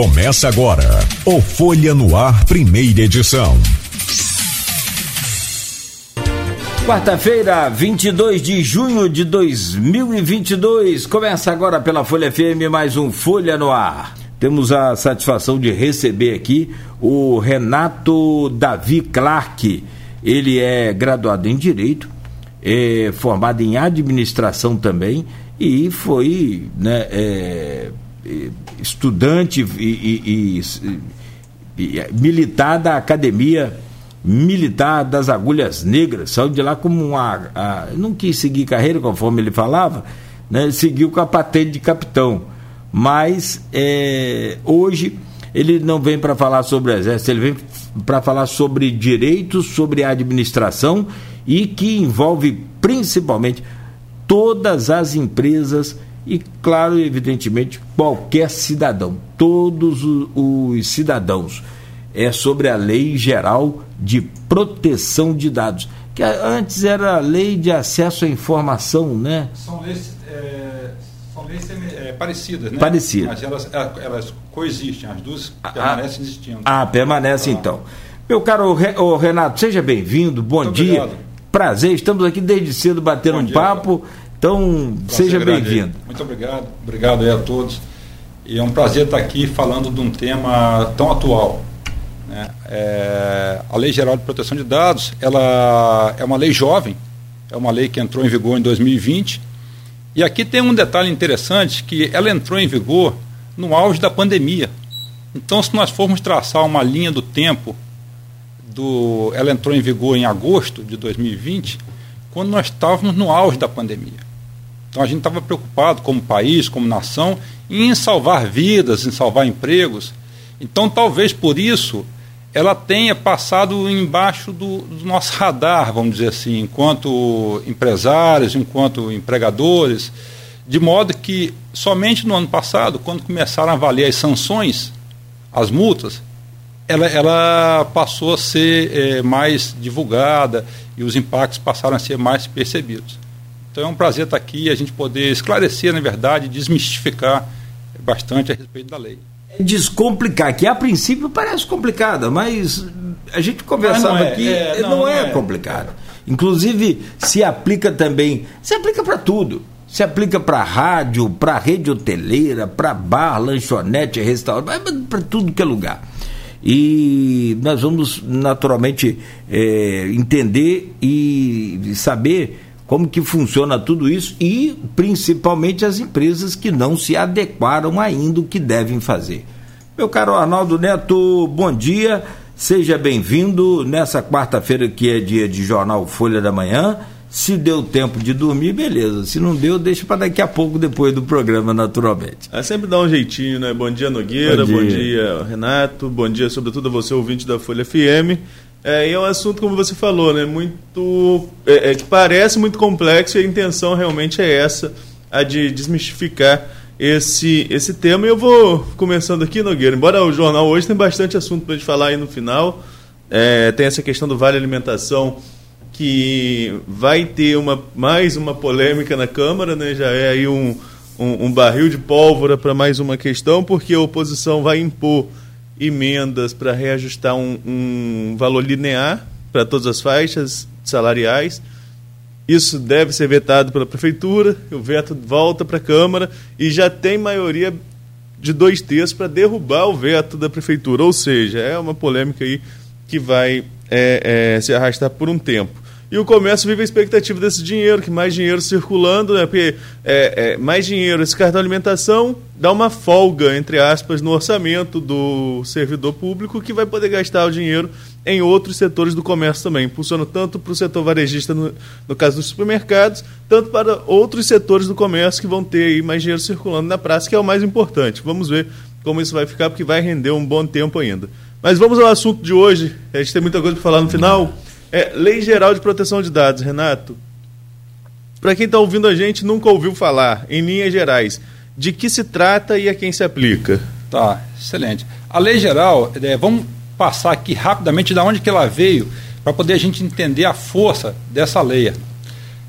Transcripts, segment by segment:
Começa agora o Folha no Ar, primeira edição. Quarta-feira, 22 de junho de 2022. Começa agora pela Folha FM mais um Folha no Ar. Temos a satisfação de receber aqui o Renato Davi Clark. Ele é graduado em Direito, é formado em Administração também e foi né, é, estudante e, e, e, militar da Academia Militar das Agulhas Negras. Saiu de lá como uma. A, não quis seguir carreira, conforme ele falava, né, seguiu com a patente de capitão. Mas é, hoje ele não vem para falar sobre o Exército, ele vem para falar sobre direitos, sobre administração e que envolve principalmente todas as empresas e, claro, evidentemente, qualquer cidadão, todos os cidadãos. É sobre a Lei Geral de Proteção de Dados, que antes era a Lei de Acesso à Informação, né? São leis, é, são leis é, parecidas, né? Parecidas. Mas elas, elas coexistem, as duas ah, permanecem existindo. Ah, permanece ah. então. Meu caro Renato, seja bem-vindo, bom Muito dia. Obrigado. Prazer, estamos aqui desde cedo batendo Bom um dia, papo. Então, prazer seja bem-vindo. Muito obrigado, obrigado aí a todos. E é um prazer estar aqui falando de um tema tão atual. Né? É, a Lei Geral de Proteção de Dados, ela é uma lei jovem, é uma lei que entrou em vigor em 2020. E aqui tem um detalhe interessante, que ela entrou em vigor no auge da pandemia. Então, se nós formos traçar uma linha do tempo do, ela entrou em vigor em agosto de 2020, quando nós estávamos no auge da pandemia. Então a gente estava preocupado como país, como nação, em salvar vidas, em salvar empregos. Então talvez por isso ela tenha passado embaixo do, do nosso radar, vamos dizer assim, enquanto empresários, enquanto empregadores, de modo que somente no ano passado, quando começaram a valer as sanções, as multas, ela, ela passou a ser é, mais divulgada e os impactos passaram a ser mais percebidos. Então é um prazer estar aqui e a gente poder esclarecer, na verdade, desmistificar bastante a respeito da lei. Descomplicar, que a princípio parece complicada, mas a gente conversava é, aqui, é, não, não, é, é complicado. Inclusive, se aplica também, se aplica para tudo. Se aplica para rádio, para rede hoteleira, para bar, lanchonete, restaurante, para tudo que é lugar. E nós vamos naturalmente é, entender e saber como que funciona tudo isso e principalmente as empresas que não se adequaram ainda o que devem fazer. Meu caro Arnaldo Neto, bom dia, seja bem-vindo nessa quarta-feira que é dia de Jornal Folha da Manhã. Se deu tempo de dormir, beleza. Se não deu, deixa para daqui a pouco, depois do programa, naturalmente. É sempre dá um jeitinho, né? Bom dia, Nogueira. Bom dia, bom dia Renato. Bom dia, sobretudo, a você, ouvinte da Folha FM. É, e é um assunto, como você falou, né? Muito. É, é, que parece muito complexo e a intenção realmente é essa, a de desmistificar esse, esse tema. E eu vou começando aqui, Nogueira. Embora o jornal hoje tem bastante assunto para a gente falar aí no final. É, tem essa questão do Vale Alimentação que vai ter uma, mais uma polêmica na Câmara, né? já é aí um, um, um barril de pólvora para mais uma questão, porque a oposição vai impor emendas para reajustar um, um valor linear para todas as faixas salariais. Isso deve ser vetado pela Prefeitura, o veto volta para a Câmara e já tem maioria de dois terços para derrubar o veto da Prefeitura. Ou seja, é uma polêmica aí que vai é, é, se arrastar por um tempo. E o comércio vive a expectativa desse dinheiro, que mais dinheiro circulando, né? porque é, é, mais dinheiro, esse cartão alimentação dá uma folga, entre aspas, no orçamento do servidor público, que vai poder gastar o dinheiro em outros setores do comércio também. Funciona tanto para o setor varejista, no, no, caso dos supermercados, tanto para outros setores do comércio que vão ter aí mais dinheiro circulando na praça, que é o mais importante. Vamos ver como isso vai ficar, porque vai render um bom tempo ainda. Mas vamos ao assunto de hoje. A gente tem muita coisa para falar no final. É, Lei Geral de Proteção de Dados, Renato. Para quem está ouvindo a gente, nunca ouviu falar, em linhas gerais, de que se trata e a quem se aplica? Tá, excelente. A Lei Geral, é, vamos passar aqui rapidamente de onde que ela veio, para poder a gente entender a força dessa lei.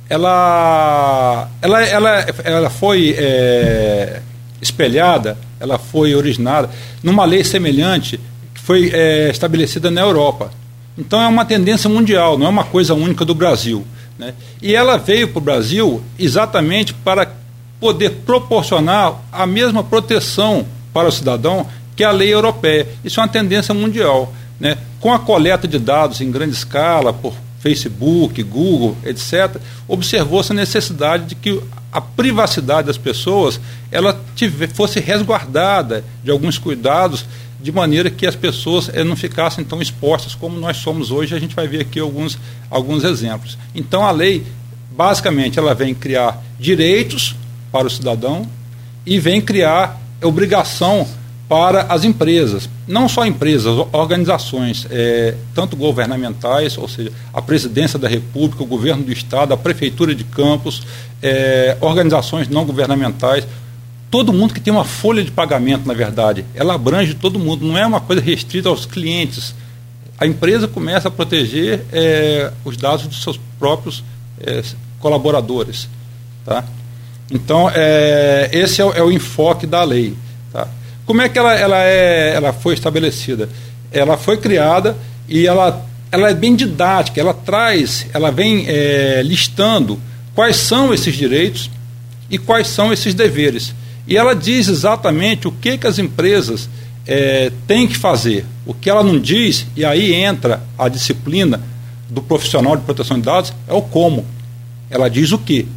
Ela, ela, ela, ela foi é, espelhada ela foi originada numa lei semelhante que foi é, estabelecida na Europa. Então é uma tendência mundial, não é uma coisa única do Brasil. Né? E ela veio para o Brasil exatamente para poder proporcionar a mesma proteção para o cidadão que a lei europeia. Isso é uma tendência mundial. Né? Com a coleta de dados em grande escala, por Facebook, Google, etc., observou-se a necessidade de que a privacidade das pessoas ela tive, fosse resguardada de alguns cuidados, de maneira que as pessoas eh, não ficassem tão expostas como nós somos hoje. A gente vai ver aqui alguns, alguns exemplos. Então, a lei, basicamente, ela vem criar direitos para o cidadão e vem criar obrigação para as empresas, não só empresas, organizações, é, tanto governamentais, ou seja, a presidência da República, o governo do Estado, a prefeitura de campos, é, organizações não governamentais, todo mundo que tem uma folha de pagamento, na verdade, ela abrange todo mundo, não é uma coisa restrita aos clientes. A empresa começa a proteger é, os dados dos seus próprios é, colaboradores. Tá? Então, é, esse é o, é o enfoque da lei. Tá? Como é que ela, ela, é, ela foi estabelecida? Ela foi criada e ela, ela é bem didática, ela traz, ela vem é, listando quais são esses direitos e quais são esses deveres. E ela diz exatamente o que, que as empresas é, têm que fazer. O que ela não diz, e aí entra a disciplina do profissional de proteção de dados, é o como. Ela diz o que.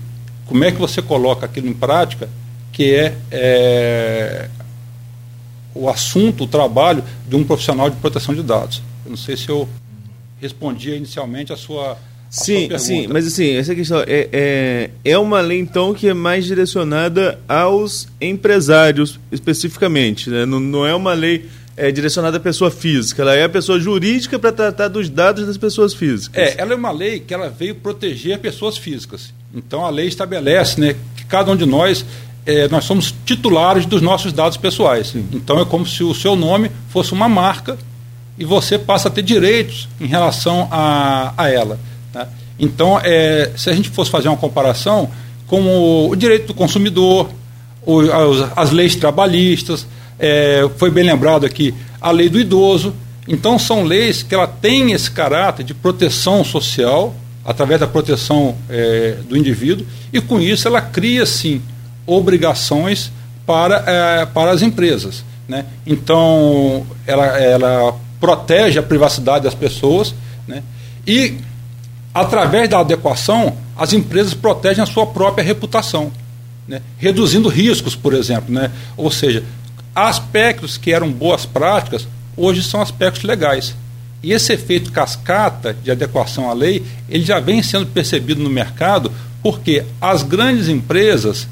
Como é que você coloca aquilo em prática, que é, é o assunto, o trabalho de um profissional de proteção de dados. Eu não sei se eu respondi inicialmente a sua. Sim, sim, mas assim, essa questão é, é, é uma lei então que é mais direcionada aos empresários especificamente, né? não, não é uma lei é direcionada à pessoa física, ela é a pessoa jurídica para tratar dos dados das pessoas físicas. É, ela é uma lei que ela veio proteger pessoas físicas. Então a lei estabelece né, que cada um de nós é, nós somos titulares dos nossos dados pessoais. Sim. Então é como se o seu nome fosse uma marca e você passa a ter direitos em relação a, a ela. Né? Então, é, se a gente fosse fazer uma comparação com o, direito do consumidor, o, as, as, leis trabalhistas, é, foi bem lembrado aqui a lei do idoso. Então, são leis que ela tem esse caráter de proteção social, através da proteção é, do indivíduo, e com isso ela cria, sim, obrigações para, é, para as empresas. Né? Então, ela, ela protege a privacidade das pessoas né? e, através da adequação, as empresas protegem a sua própria reputação, né? reduzindo riscos, por exemplo. Né? Ou seja, aspectos que eram boas práticas, hoje são aspectos legais. E esse efeito cascata de adequação à lei, ele já vem sendo percebido no mercado porque as grandes empresas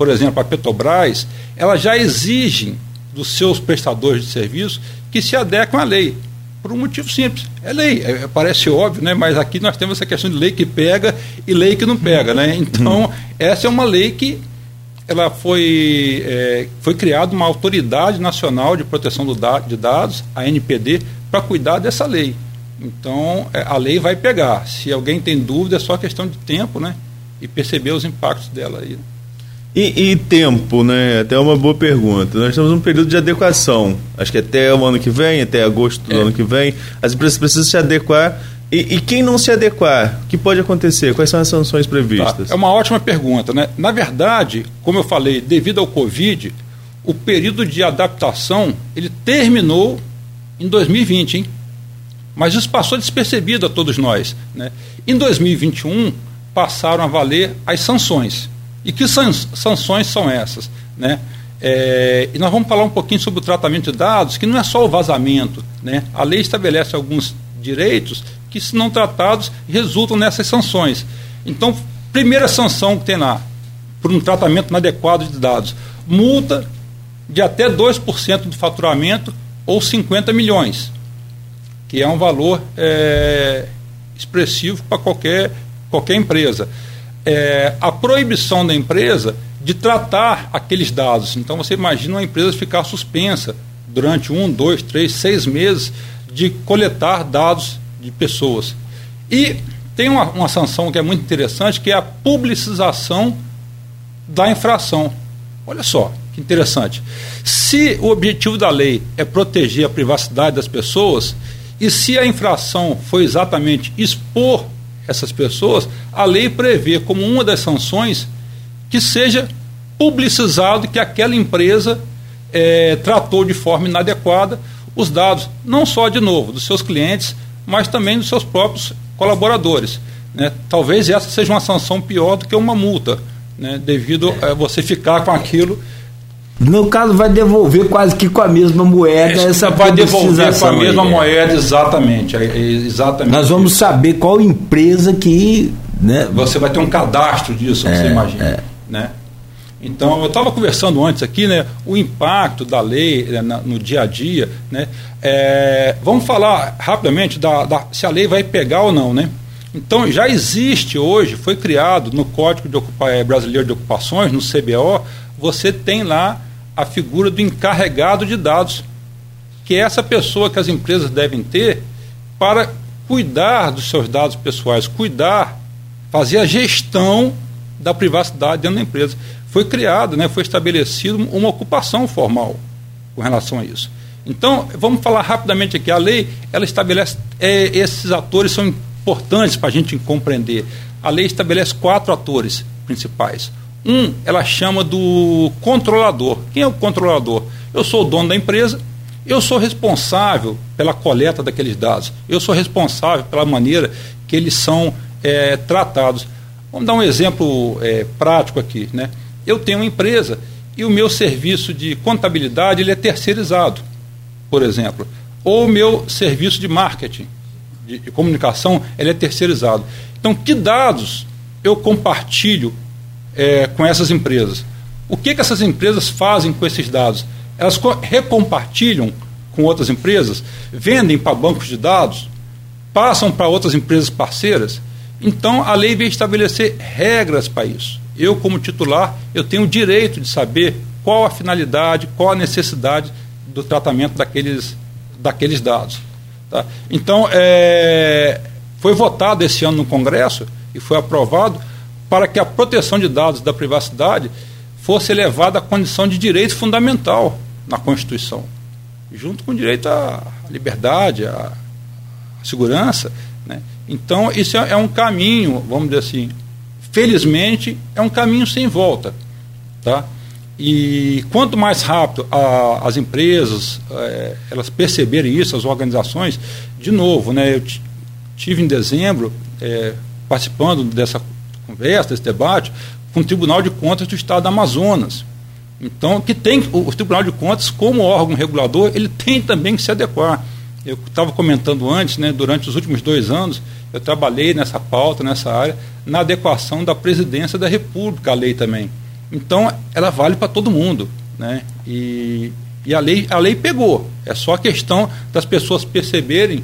por exemplo, a Petrobras, ela já exige dos seus prestadores de serviço que se adequem à lei. Por um motivo simples. É lei, é, parece óbvio, né? mas aqui nós temos essa questão de lei que pega e lei que não pega. Né? Então, essa é uma lei que ela foi, é, foi criada uma autoridade nacional de proteção do da, de dados, a NPD, para cuidar dessa lei. Então, é, a lei vai pegar. Se alguém tem dúvida, é só questão de tempo, né? E perceber os impactos dela aí. E, e, tempo, né? Até uma boa pergunta. Nós estamos num período de adequação. Acho que até o ano que vem, até agosto do é. ano que vem, as empresas precisam se adequar. E, e, quem não se adequar, o que pode acontecer? Quais são as sanções previstas? Tá. É uma ótima pergunta, né? Na verdade, como eu falei, devido ao Covid, o período de adaptação ele terminou em 2020, hein? Mas isso passou despercebido a todos nós. Né? Em 2021, passaram a valer as sanções. E que sanções são essas? Né? É, e nós vamos falar um pouquinho sobre o tratamento de dados, que não é só o vazamento. Né? A lei estabelece alguns direitos que, se não tratados, resultam nessas sanções. Então, primeira sanção que tem lá, por um tratamento inadequado de dados, multa de até 2% do faturamento ou 50 milhões, que é um valor é, expressivo para qualquer, qualquer empresa é, a proibição da empresa de tratar aqueles dados. Então você imagina uma empresa ficar suspensa durante um, dois, três, seis meses de coletar dados de pessoas. E tem uma, uma sanção que é muito interessante, que é a publicização da infração. Olha só, que interessante. Se o objetivo da lei é proteger a privacidade das pessoas, e se a infração foi exatamente expor essas pessoas, a lei prevê como uma das sanções que seja publicizado que aquela empresa é, tratou de forma inadequada os dados, não só, de novo, dos seus clientes, mas também dos seus próprios colaboradores. Né? Talvez essa seja uma sanção pior do que uma multa, né? devido a você ficar com aquilo. No caso, vai devolver quase que com a mesma moeda. Essa vai devolver com a mesma aí, é. moeda, exatamente, é, exatamente. Nós vamos saber qual empresa que. Né? Você vai ter um cadastro disso, é, você imagina. É. Né? Então, eu estava conversando antes aqui, né, o impacto da lei né, no dia a dia. Né, é, vamos falar rapidamente da, da, se a lei vai pegar ou não. Né? Então, já existe hoje, foi criado no Código de Ocupa, é, Brasileiro de Ocupações, no CBO, você tem lá a figura do encarregado de dados, que é essa pessoa que as empresas devem ter para cuidar dos seus dados pessoais, cuidar, fazer a gestão da privacidade dentro da empresa foi criado, né, foi estabelecido uma ocupação formal com relação a isso. Então, vamos falar rapidamente aqui. A lei, ela estabelece, é, esses atores são importantes para a gente compreender. A lei estabelece quatro atores principais. Um, ela chama do controlador. Quem é o controlador? Eu sou o dono da empresa, eu sou responsável pela coleta daqueles dados, eu sou responsável pela maneira que eles são é, tratados. Vamos dar um exemplo é, prático aqui, né? eu tenho uma empresa e o meu serviço de contabilidade ele é terceirizado, por exemplo, ou o meu serviço de marketing, de, de comunicação, ele é terceirizado. Então, que dados eu compartilho é, com essas empresas? O que, que essas empresas fazem com esses dados? Elas recompartilham com outras empresas, vendem para bancos de dados, passam para outras empresas parceiras. Então, a lei veio estabelecer regras para isso eu, como titular, eu tenho o direito de saber qual a finalidade, qual a necessidade do tratamento daqueles, daqueles dados. Tá? Então, é, foi votado esse ano no Congresso e foi aprovado para que a proteção de dados da privacidade fosse elevada à condição de direito fundamental na Constituição, junto com o direito à liberdade, à segurança. Né? Então, isso é, é um caminho, vamos dizer assim, felizmente, é um caminho sem volta. Tá? E quanto mais rápido a, as empresas é, elas perceberem isso, as organizações, de novo, né, eu tive em dezembro é, participando dessa conversa, desse debate, com o Tribunal de Contas do Estado do Amazonas. Então, que tem o, Tribunal de Contas, como órgão regulador, ele tem também que se adequar. Eu estava comentando antes, né, durante os últimos dois anos, eu trabalhei nessa pauta, nessa área, na adequação da presidência da República, a lei também. Então, ela vale para todo mundo. Né? E, e a, lei, a lei pegou. É só a questão das pessoas perceberem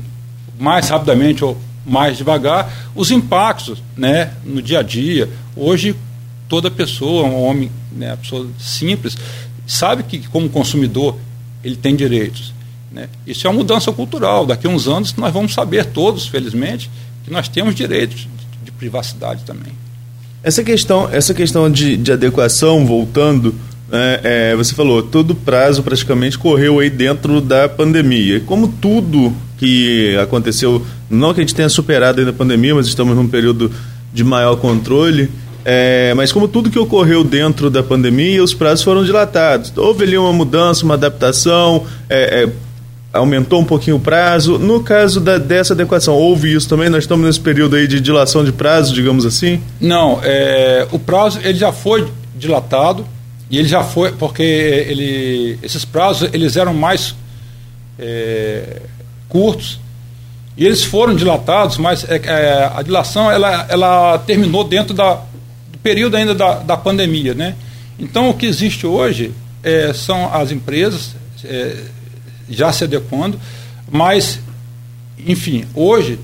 mais rapidamente ou mais devagar os impactos né, no dia a dia. Hoje, toda pessoa, um homem, né, uma pessoa simples, sabe que, como consumidor, ele tem direitos. Né? Isso é uma mudança cultural. Daqui a uns anos nós vamos saber todos, felizmente, que nós temos direitos de, de privacidade também. Essa questão, essa questão de, de adequação, voltando, né, é, você falou, todo prazo praticamente correu aí dentro da pandemia. Como tudo que aconteceu, não que a gente tenha superado ainda a pandemia, mas estamos num período de maior controle, é, mas como tudo que ocorreu dentro da pandemia, os prazos foram dilatados. Houve ali uma mudança, uma adaptação, é, é aumentou um pouquinho o prazo. No caso da, dessa adequação, houve isso também? Nós estamos nesse período aí de dilação de prazo, digamos assim? Não, é, o prazo ele já foi dilatado e ele já foi, porque ele, esses prazos eles eram mais é, curtos e eles foram dilatados, mas é, é, a dilação ela, ela terminou dentro da, do período ainda da, da pandemia, né? Então o que existe hoje é, são as empresas é, já se adequando, mas, enfim, hoje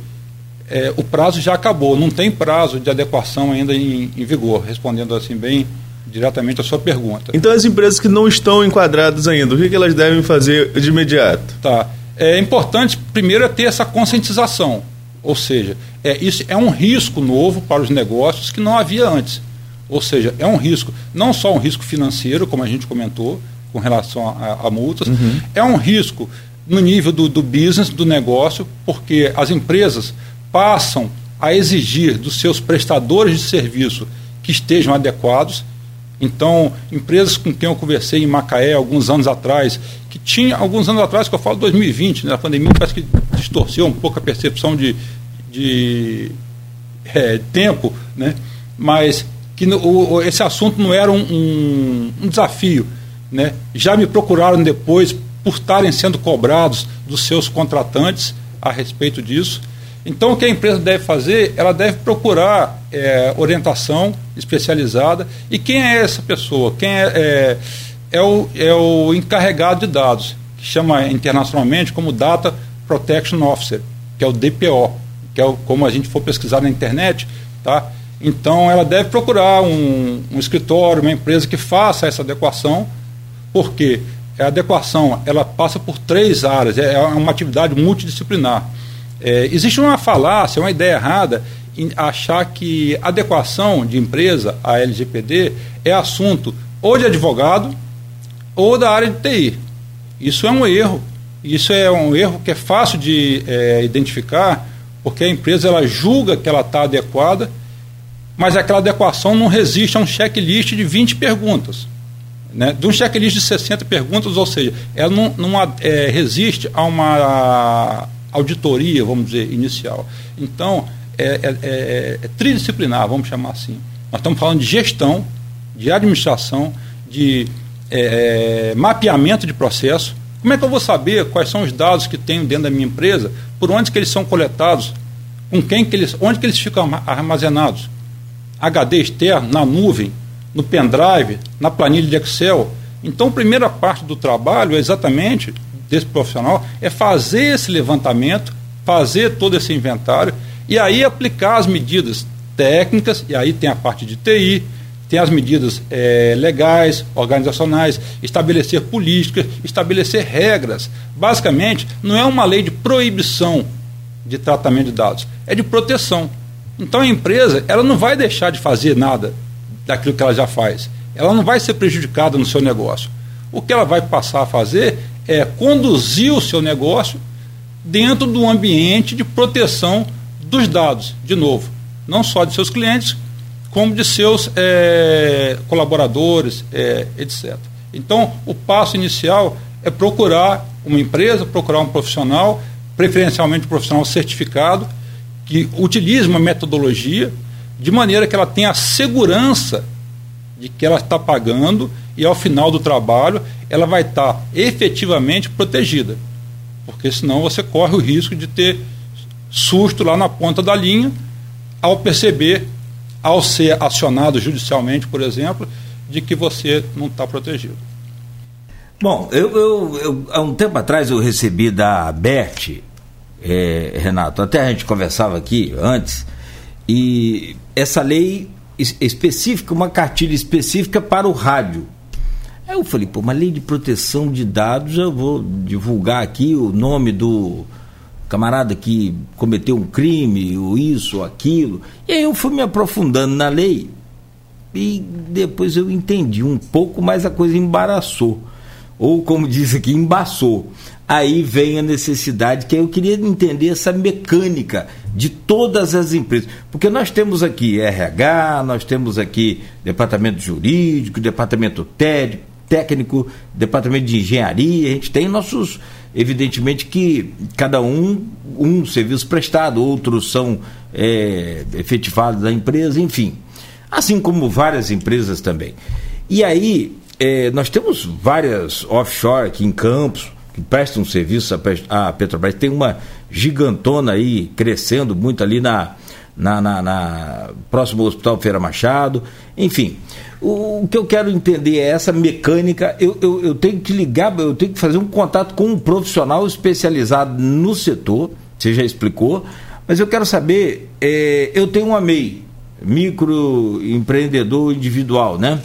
é, o prazo já acabou, não tem prazo de adequação ainda em, em vigor, respondendo assim bem diretamente a sua pergunta. Então as empresas que não estão enquadradas ainda, o que, que elas devem fazer de imediato? Tá. É importante, primeiro, é ter essa conscientização. Ou seja, é, isso é um risco novo para os negócios que não havia antes. Ou seja, é um risco, não só um risco financeiro, como a gente comentou, com relação a, a multas, uhum. é um risco no nível do, do business, do negócio, porque as empresas passam a exigir dos seus prestadores de serviço que estejam adequados. Então, empresas com quem eu conversei em Macaé alguns anos atrás, que tinha, alguns anos atrás, que eu falo 2020, né, a pandemia parece que distorceu um pouco a percepção de, de é, tempo, né, mas que no, o, esse assunto não era um, um, um desafio. Né, já me procuraram depois por estarem sendo cobrados dos seus contratantes a respeito disso. Então, o que a empresa deve fazer? Ela deve procurar é, orientação especializada. E quem é essa pessoa? Quem é, é, é, o, é o encarregado de dados, que chama internacionalmente como Data Protection Officer, que é o DPO, que é o, como a gente for pesquisar na internet. Tá? Então, ela deve procurar um, um escritório, uma empresa que faça essa adequação, porque a adequação ela passa por três áreas, é, é uma atividade multidisciplinar. É, existe uma falácia, uma ideia errada achar que adequação de empresa à LGPD é assunto ou de advogado ou da área de TI. Isso é um erro. Isso é um erro que é fácil de é, identificar, porque a empresa ela julga que ela está adequada, mas aquela adequação não resiste a um checklist de 20 perguntas né, de um checklist de 60 perguntas, ou seja, ela não, não é, resiste a uma auditoria, vamos dizer, inicial. Então, é, é, é, é tridisciplinar, vamos chamar assim. Nós estamos falando de gestão, de administração, de é, é, mapeamento de processo. Como é que eu vou saber quais são os dados que tenho dentro da minha empresa, por onde que eles são coletados, com quem que eles, onde que eles ficam armazenados? HD externo, na nuvem, no pendrive, na planilha de Excel. Então, a primeira parte do trabalho, exatamente, desse profissional, é fazer esse levantamento, fazer todo esse inventário e aí aplicar as medidas técnicas, e aí tem a parte de TI, tem as medidas é, legais, organizacionais, estabelecer políticas, estabelecer regras. Basicamente, não é uma lei de proibição de tratamento de dados, é de proteção. Então a empresa ela não vai deixar de fazer nada daquilo que ela já faz. Ela não vai ser prejudicada no seu negócio. O que ela vai passar a fazer é conduzir o seu negócio dentro do ambiente de proteção dos dados, de novo, não só de seus clientes, como de seus é, colaboradores, é, etc. Então, o passo inicial é procurar uma empresa, procurar um profissional, preferencialmente um profissional certificado, que utilize uma metodologia de maneira que ela tenha a segurança de que ela está pagando e ao final do trabalho ela vai estar efetivamente protegida. Porque senão você corre o risco de ter susto lá na ponta da linha ao perceber, ao ser acionado judicialmente, por exemplo, de que você não está protegido. Bom, eu, eu, eu, há um tempo atrás eu recebi da Bert, é, Renato, até a gente conversava aqui antes, e essa lei específica, uma cartilha específica para o rádio. Aí eu falei, pô, uma lei de proteção de dados, eu vou divulgar aqui o nome do camarada que cometeu um crime, ou isso, ou aquilo. E aí eu fui me aprofundando na lei e depois eu entendi um pouco, mas a coisa embaraçou. Ou como diz aqui, embaçou aí vem a necessidade, que eu queria entender essa mecânica de todas as empresas. Porque nós temos aqui RH, nós temos aqui departamento jurídico, departamento técnico, departamento de engenharia, a gente tem nossos, evidentemente que cada um, um serviço prestado, outros são é, efetivados da empresa, enfim. Assim como várias empresas também. E aí, é, nós temos várias offshore aqui em Campos, que prestam serviço à Petrobras. Tem uma gigantona aí crescendo muito ali na, na, na, na próximo Hospital Feira Machado. Enfim, o, o, que eu quero entender é essa mecânica. Eu, eu, eu, tenho que ligar, eu tenho que fazer um contato com um profissional especializado no setor. Você já explicou, mas eu quero saber. É, eu tenho um MEI, microempreendedor individual, né?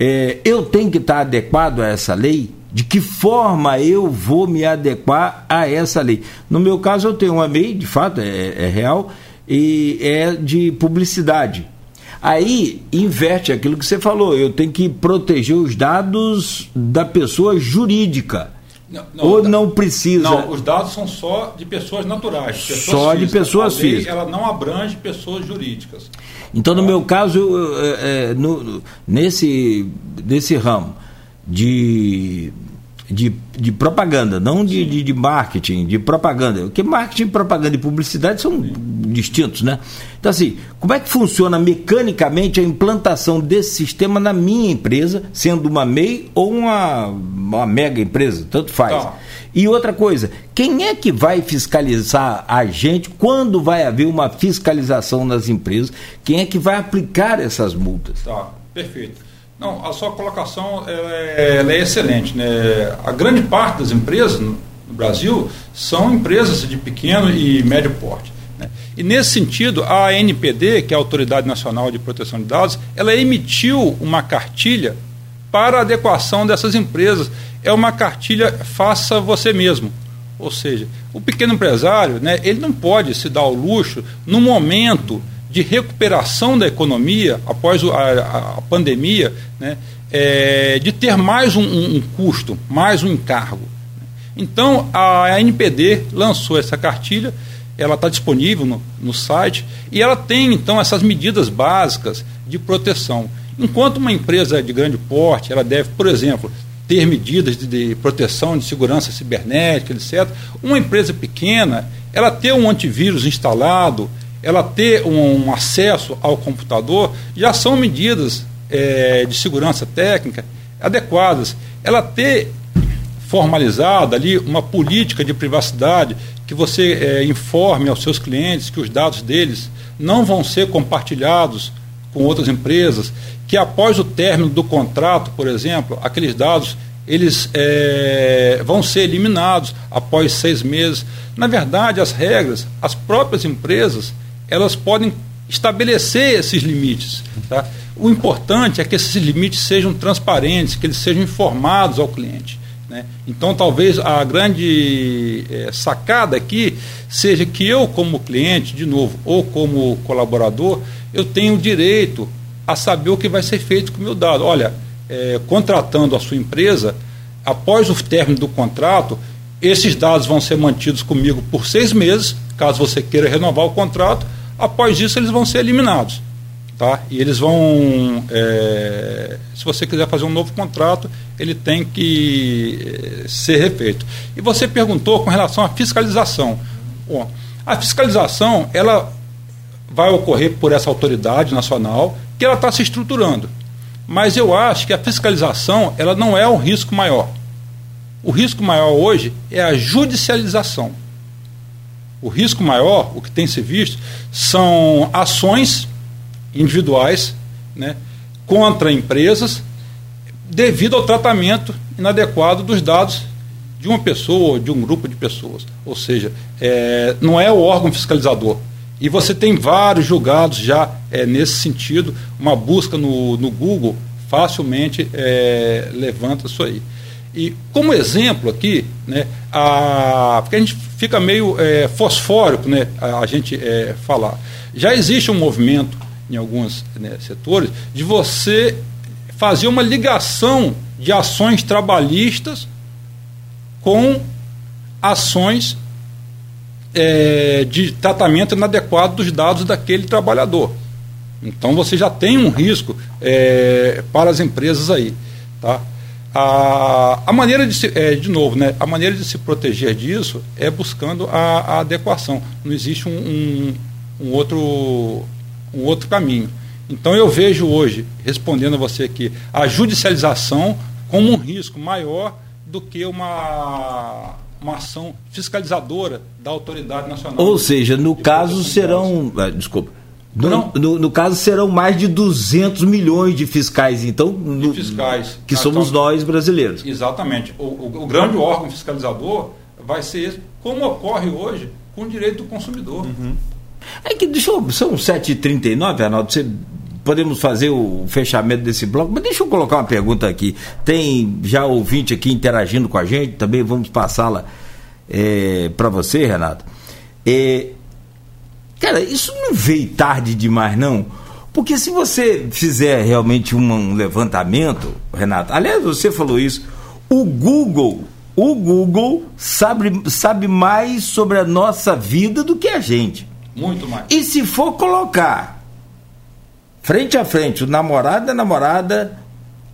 É, eu tenho que estar adequado a essa lei? de que forma eu vou me adequar a essa lei. No meu caso, eu tenho uma MEI, de fato, é, é real, e é de publicidade. Aí inverte aquilo que você falou, eu tenho que proteger os dados da pessoa jurídica. Não, não, Ou não precisa? Não, os dados são só de pessoas naturais. Pessoas só físicas. de pessoas físicas. Ela não abrange pessoas jurídicas. Então, no meu caso, é, é, no, nesse, nesse ramo de de, de propaganda, não de, de, de, marketing, de propaganda. Porque marketing, propaganda e publicidade são Sim. distintos, né? Então, assim, como é que funciona mecanicamente a implantação desse sistema na minha empresa, sendo uma MEI ou uma, uma mega empresa? Tanto faz. Tá. E outra coisa, quem é que vai fiscalizar a gente quando vai haver uma fiscalização nas empresas? Quem é que vai aplicar essas multas? Tá, perfeito. Não, a sua colocação ela é, ela é excelente. Né? A grande parte das empresas no Brasil são empresas de pequeno e médio porte. Né? E nesse sentido, a ANPD, que é a Autoridade Nacional de Proteção de Dados, ela emitiu uma cartilha para adequação dessas empresas. É uma cartilha faça você mesmo. Ou seja, o pequeno empresário, né, ele não pode se dar ao luxo, no momento de recuperação da economia após a, a pandemia, né, é, de ter mais um, um, custo, mais um encargo. Então, a NPD lançou essa cartilha, ela está disponível no, no site, e ela tem, então, essas medidas básicas de proteção. Enquanto uma empresa de grande porte, ela deve, por exemplo, ter medidas de, de, proteção, de segurança cibernética, etc. Uma empresa pequena, ela ter um antivírus instalado, ela ter um, um acesso ao computador, já são medidas é, de segurança técnica adequadas. Ela ter formalizada ali uma política de privacidade que você é, informe aos seus clientes que os dados deles não vão ser compartilhados com outras empresas, que após o término do contrato, por exemplo, aqueles dados eles é, vão ser eliminados após seis meses. Na verdade, as regras, as próprias empresas, elas podem estabelecer esses limites. Tá? O importante é que esses limites sejam transparentes, que eles sejam informados ao cliente. Né? Então, talvez a grande é, sacada aqui seja que eu, como cliente, de novo, ou como colaborador, eu tenho direito a saber o que vai ser feito com o meu dado. Olha, é, contratando a sua empresa, após o término do contrato, esses dados vão ser mantidos comigo por seis meses, caso você queira renovar o contrato Após isso, eles vão ser eliminados. Tá? E eles vão. É, se você quiser fazer um novo contrato, ele tem que é, ser refeito. E você perguntou com relação à fiscalização. Bom, a fiscalização ela vai ocorrer por essa autoridade nacional que ela está se estruturando. Mas eu acho que a fiscalização ela não é o risco maior. O risco maior hoje é a judicialização. O risco maior, o que tem se visto, são ações individuais né, contra empresas devido ao tratamento inadequado dos dados de uma pessoa ou de um grupo de pessoas. Ou seja, é, não é o órgão fiscalizador. E você tem vários julgados já é, nesse sentido. Uma busca no, no Google facilmente é, levanta isso aí. E como exemplo aqui, né, a, porque a gente fica meio é, fosfórico né, a, a gente é, falar. Já existe um movimento em alguns né, setores de você fazer uma ligação de ações trabalhistas com ações é, de tratamento inadequado dos dados daquele trabalhador. Então você já tem um risco é, para as empresas aí. Tá? A, a maneira de se, é, de novo, né, a maneira de se proteger disso é buscando a, a adequação. Não existe um, um, um, outro, um outro caminho. Então eu vejo hoje, respondendo a você aqui, a judicialização como um risco maior do que uma, uma ação fiscalizadora da autoridade nacional. Ou seja, no caso serão. Ah, desculpa no, no, no, caso, serão mais de 200 milhões de fiscais, então, no, fiscais, que somos então, nós brasileiros. Exatamente. O, o, o, grande órgão fiscalizador vai ser esse, como ocorre hoje com o direito do consumidor. Uhum. É que, deixa eu, são 7h39, Arnaldo, você, podemos fazer o fechamento desse bloco, mas deixa eu colocar uma pergunta aqui. Tem já ouvinte aqui interagindo com a gente, também vamos passá-la é, para você, Renato. É, Cara, isso não veio tarde demais, não. Porque se você fizer realmente um, levantamento, Renato, aliás, você falou isso, o Google, o Google sabe, sabe mais sobre a nossa vida do que a gente. Muito mais. E se for colocar frente a frente o namorado e a namorada,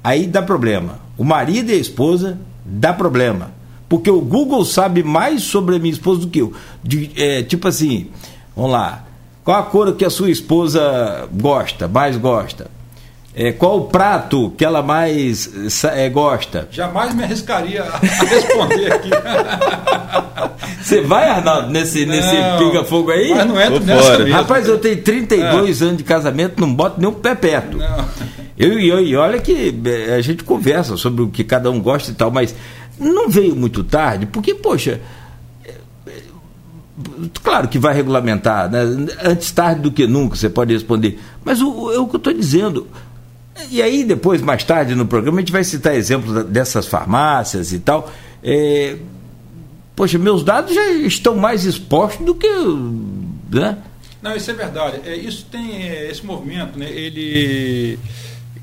aí dá problema. O marido e a esposa, dá problema. Porque o Google sabe mais sobre a minha esposa do que eu. De, é, tipo assim, vamos lá. Qual a cor que a sua esposa gosta, mais gosta? É, qual o prato que ela mais é, gosta? Jamais me arriscaria a responder aqui. Você vai, Arnaldo, nesse, nesse pinga-fogo aí? Mas não entra nessa mesmo. Rapaz, eu tenho 32 é. anos de casamento, não boto nem um pé perto. Não. Eu, eu, e olha que é, a gente conversa sobre o que cada um gosta e tal, mas não veio muito tarde, porque, poxa, Claro que vai regulamentar, né? antes tarde do que nunca, você pode responder. Mas o, é o que eu estou dizendo. E aí, depois, mais tarde no programa, a gente vai citar exemplos dessas farmácias e tal. É, poxa, meus dados já estão mais expostos do que. Né? Não, isso é verdade. É, isso tem é, esse movimento, né? ele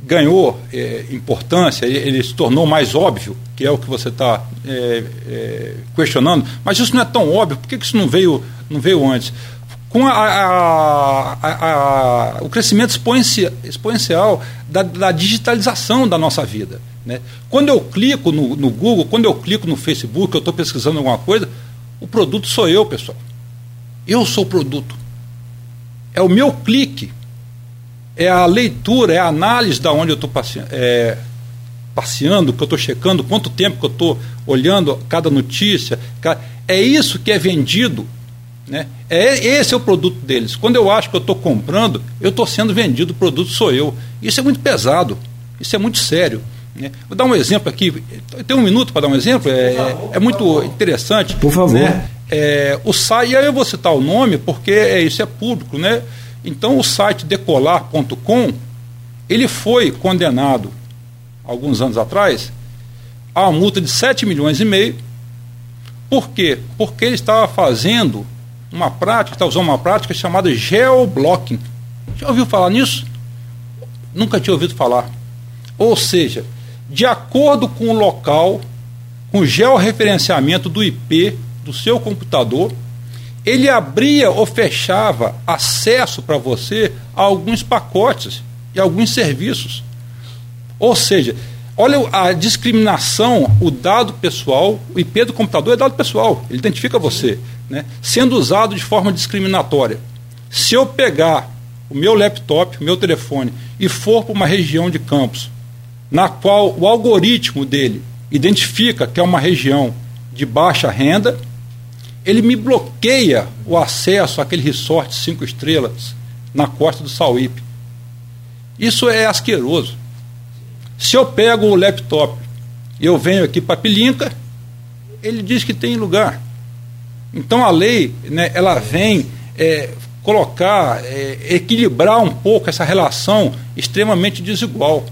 ganhou é, importância, ele se tornou mais óbvio, que é o que você está é, é, questionando, mas isso não é tão óbvio, por que isso não veio, não veio antes? Com a, a, a, o crescimento exponencial, exponencial da, da, digitalização da nossa vida. Né? Quando eu clico no, no Google, quando eu clico no Facebook, eu estou pesquisando alguma coisa, o produto sou eu, pessoal. Eu sou o produto. É o meu clique é a leitura, é a análise da onde eu estou passeando, é, passeando, que eu estou checando, quanto tempo que eu estou olhando cada notícia. Cada, é isso que é vendido. Né? É, esse é o produto deles. Quando eu acho que eu estou comprando, eu estou sendo vendido, o produto sou eu. Isso é muito pesado, isso é muito sério. Né? Vou dar um exemplo aqui. Tem um minuto para dar um exemplo? É, favor, é muito favor. interessante. Por favor. Né? É, o SAI, e aí eu vou citar o nome, porque é, isso é público, né? Então o site decolar.com ele foi condenado alguns anos atrás a uma multa de 7 milhões e meio. Por quê? Porque ele estava fazendo uma prática, está usando uma prática chamada geoblocking. Já ouviu falar nisso? Nunca tinha ouvido falar. Ou seja, de acordo com o local, com o georreferenciamento do IP do seu computador, ele abria ou fechava acesso para você a alguns pacotes e alguns serviços. Ou seja, olha a discriminação, o dado pessoal, o IP do computador é dado pessoal, ele identifica você, né? sendo usado de forma discriminatória. Se eu pegar o meu laptop, o meu telefone e for para uma região de campos na qual o algoritmo dele identifica que é uma região de baixa renda, ele me bloqueia o acesso àquele resort cinco estrelas na costa do Sauípe. Isso é asqueroso. Se eu pego o laptop e eu venho aqui para Pilinca, ele diz que tem lugar. Então a lei, né, ela vem é, colocar, é, equilibrar um pouco essa relação extremamente desigual.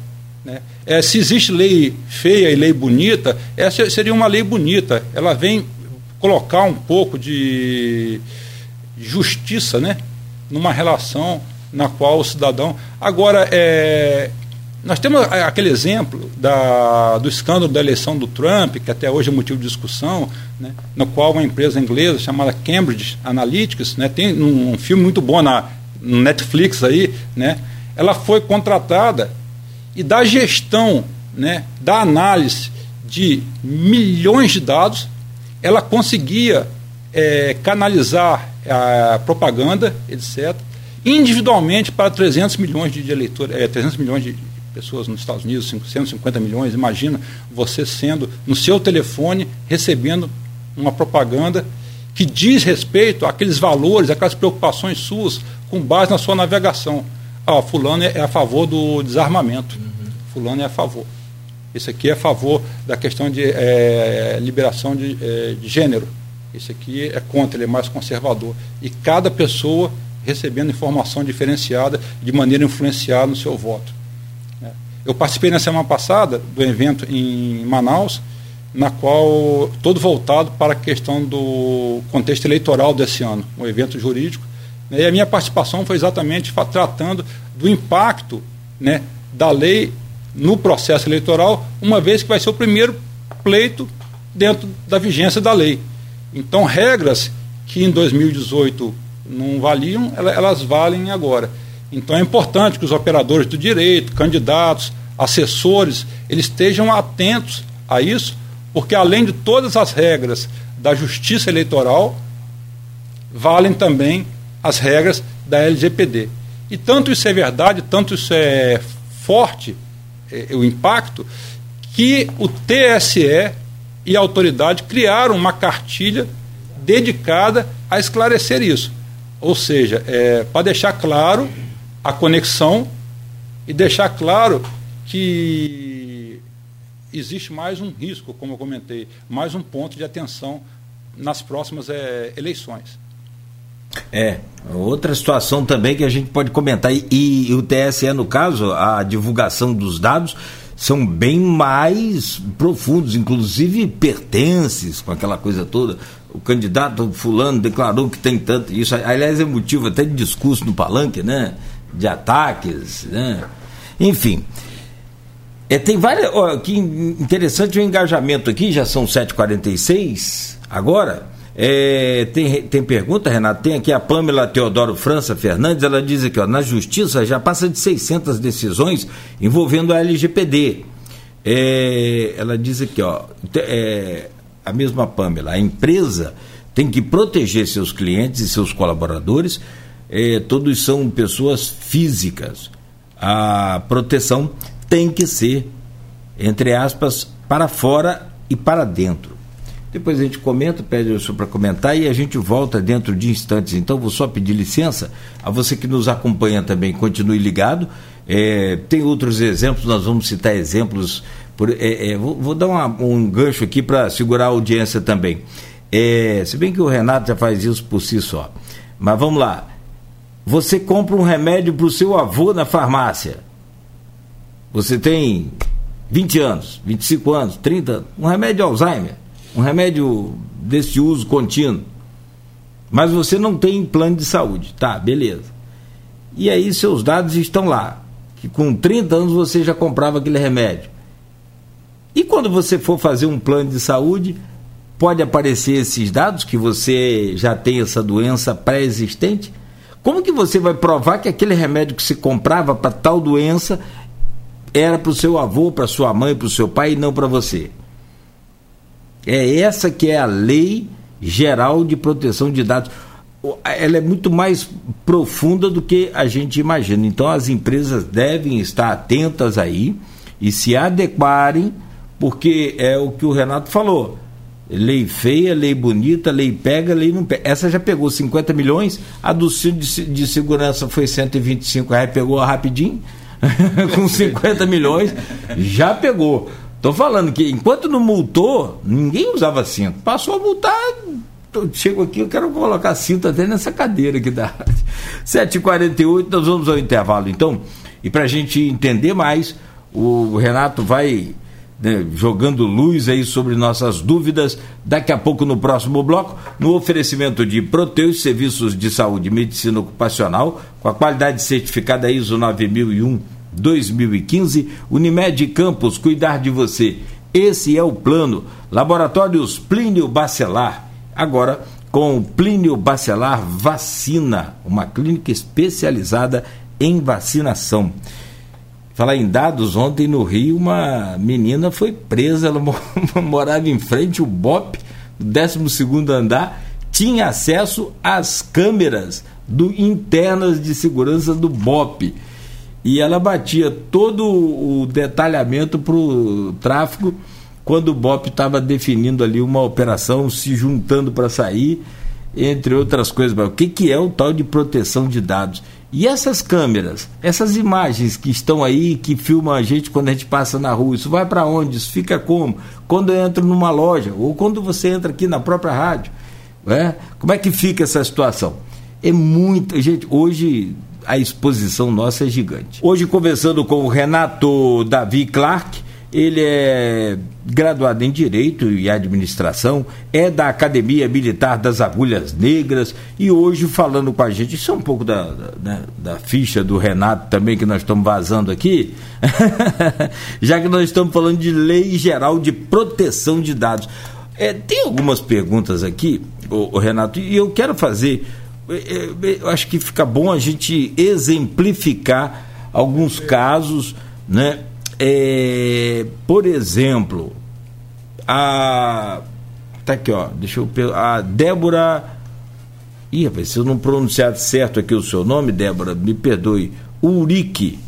Né? É, se existe lei feia e lei bonita, essa seria uma lei bonita. Ela vem colocar um pouco de justiça né, numa relação na qual o cidadão. Agora, é, nós temos aquele exemplo da, do escândalo da eleição do Trump, que até hoje é motivo de discussão, né, no qual uma empresa inglesa chamada Cambridge Analytics, né, tem um, um filme muito bom na no Netflix aí, né, ela foi contratada e da gestão, né, da análise de milhões de dados, ela conseguia é, canalizar a propaganda, etc., individualmente para 300 milhões de, eleitores, é, 300 milhões de pessoas nos Estados Unidos, 550 milhões. Imagina você sendo no seu telefone recebendo uma propaganda que diz respeito àqueles valores, aquelas preocupações suas com base na sua navegação. Ah, fulano é, é a favor do desarmamento. Uhum. Fulano é a favor. Esse aqui é a favor da questão de é, liberação de, é, de gênero. Esse aqui é contra, ele é mais conservador. E cada pessoa recebendo informação diferenciada de maneira influenciada no seu voto. É. Eu participei na semana passada do evento em Manaus, na qual todo voltado para a questão do contexto eleitoral desse ano, um evento jurídico Né? E a minha participação foi exatamente tratando do impacto né, da lei no processo eleitoral, uma vez que vai ser o primeiro pleito dentro da vigência da lei. Então, regras que em 2018 não valiam, elas valem agora. Então, é importante que os operadores do direito, candidatos, assessores, eles estejam atentos a isso, porque além de todas as regras da justiça eleitoral, valem também as regras da LGPD. E tanto isso é verdade, tanto isso é forte, o impacto, que o TSE e a autoridade criaram uma cartilha dedicada a esclarecer isso. Ou seja, é, para deixar claro a conexão e deixar claro que existe mais um risco, como eu comentei, mais um ponto de atenção nas próximas é, eleições. É, outra situação também que a gente pode comentar, e, e, o TSE, no caso, a divulgação dos dados são bem mais profundos, inclusive pertences com aquela coisa toda. O candidato fulano declarou que tem tanto. Isso, aliás, é motivo até de discurso no palanque, né? De ataques, né? Enfim. É, tem várias. Ó, que interessante o engajamento aqui, já são 7h46 agora. É, tem, tem pergunta, Renato? Tem aqui a Pamela Teodoro França Fernandes, ela diz aqui, ó, na justiça já passa de 600 decisões envolvendo a LGPD. É, ela diz aqui, ó, é, a mesma Pamela, a empresa tem que proteger seus clientes e seus colaboradores, é, todos são pessoas físicas. A proteção tem que ser, entre aspas, para fora e para dentro. Depois a gente comenta, pede o senhor para comentar e a gente volta dentro de instantes. Então, vou só pedir licença a você que nos acompanha também, continue ligado. É, tem outros exemplos, nós vamos citar exemplos. Por, é, é, vou, vou, dar uma, um gancho aqui para segurar a audiência também. É, se bem que o Renato já faz isso por si só. Mas vamos lá. Você compra um remédio para o seu avô na farmácia. Você tem 20 anos, 25 anos, 30 anos. Um remédio de Alzheimer um remédio desse uso contínuo, mas você não tem plano de saúde. Tá, beleza. E aí seus dados estão lá, que com 30 anos você já comprava aquele remédio. E quando você for fazer um plano de saúde, pode aparecer esses dados que você já tem essa doença pré-existente? Como que você vai provar que aquele remédio que se comprava para tal doença era para o seu avô, para sua mãe, para o seu pai e não para você? É essa que é a lei geral de proteção de dados. Ela é muito mais profunda do que a gente imagina. Então as empresas devem estar atentas aí e se adequarem, porque é o que o Renato falou. Lei feia, lei bonita, lei pega, lei não pega. Essa já pegou 50 milhões, a do de, de segurança foi 125 reais, pegou rapidinho, com 50 milhões, já pegou. Tô falando que enquanto não multou, ninguém usava cinto. Passou a multar, chego aqui, eu quero colocar cinto até nessa cadeira aqui da 7h48, nós vamos ao intervalo então. E para a gente entender mais, o Renato vai né, jogando luz aí sobre nossas dúvidas. Daqui a pouco, no próximo bloco, no oferecimento de Proteus Serviços de Saúde e Medicina Ocupacional, com a qualidade certificada ISO 9001 2015, Unimed Campos, cuidar de você. Esse é o plano. Laboratórios Plínio Bacelar. Agora com Plínio Bacelar Vacina, uma clínica especializada em vacinação. Falar em dados, ontem no Rio, uma menina foi presa, ela morava em frente ao BOP, no 12 andar, tinha acesso às câmeras do, internas de segurança do BOP e ela batia todo o detalhamento para o tráfico quando o BOP estava definindo ali uma operação, se juntando para sair, entre outras coisas. O que, que é o tal de proteção de dados? E essas câmeras, essas imagens que estão aí, que filmam a gente quando a gente passa na rua, isso vai para onde? Isso fica como? Quando eu entro numa loja, ou quando você entra aqui na própria rádio. É? Como é que fica essa situação? É muito. Gente, hoje a exposição nossa é gigante. Hoje, conversando com o Renato Davi Clark, ele é graduado em Direito e Administração, é da Academia Militar das Agulhas Negras e hoje falando com a gente, isso é um pouco da, da, né, da ficha do Renato também que nós estamos vazando aqui, já que nós estamos falando de Lei Geral de Proteção de Dados. É, tem algumas perguntas aqui, o, Renato, e eu quero fazer, eu acho que fica bom a gente exemplificar alguns casos, né? É, por exemplo, a. Tá aqui, ó. Deixa eu. A Débora. Ih, rapaz, se eu não pronunciar certo aqui o seu nome, Débora, me perdoe. Urique.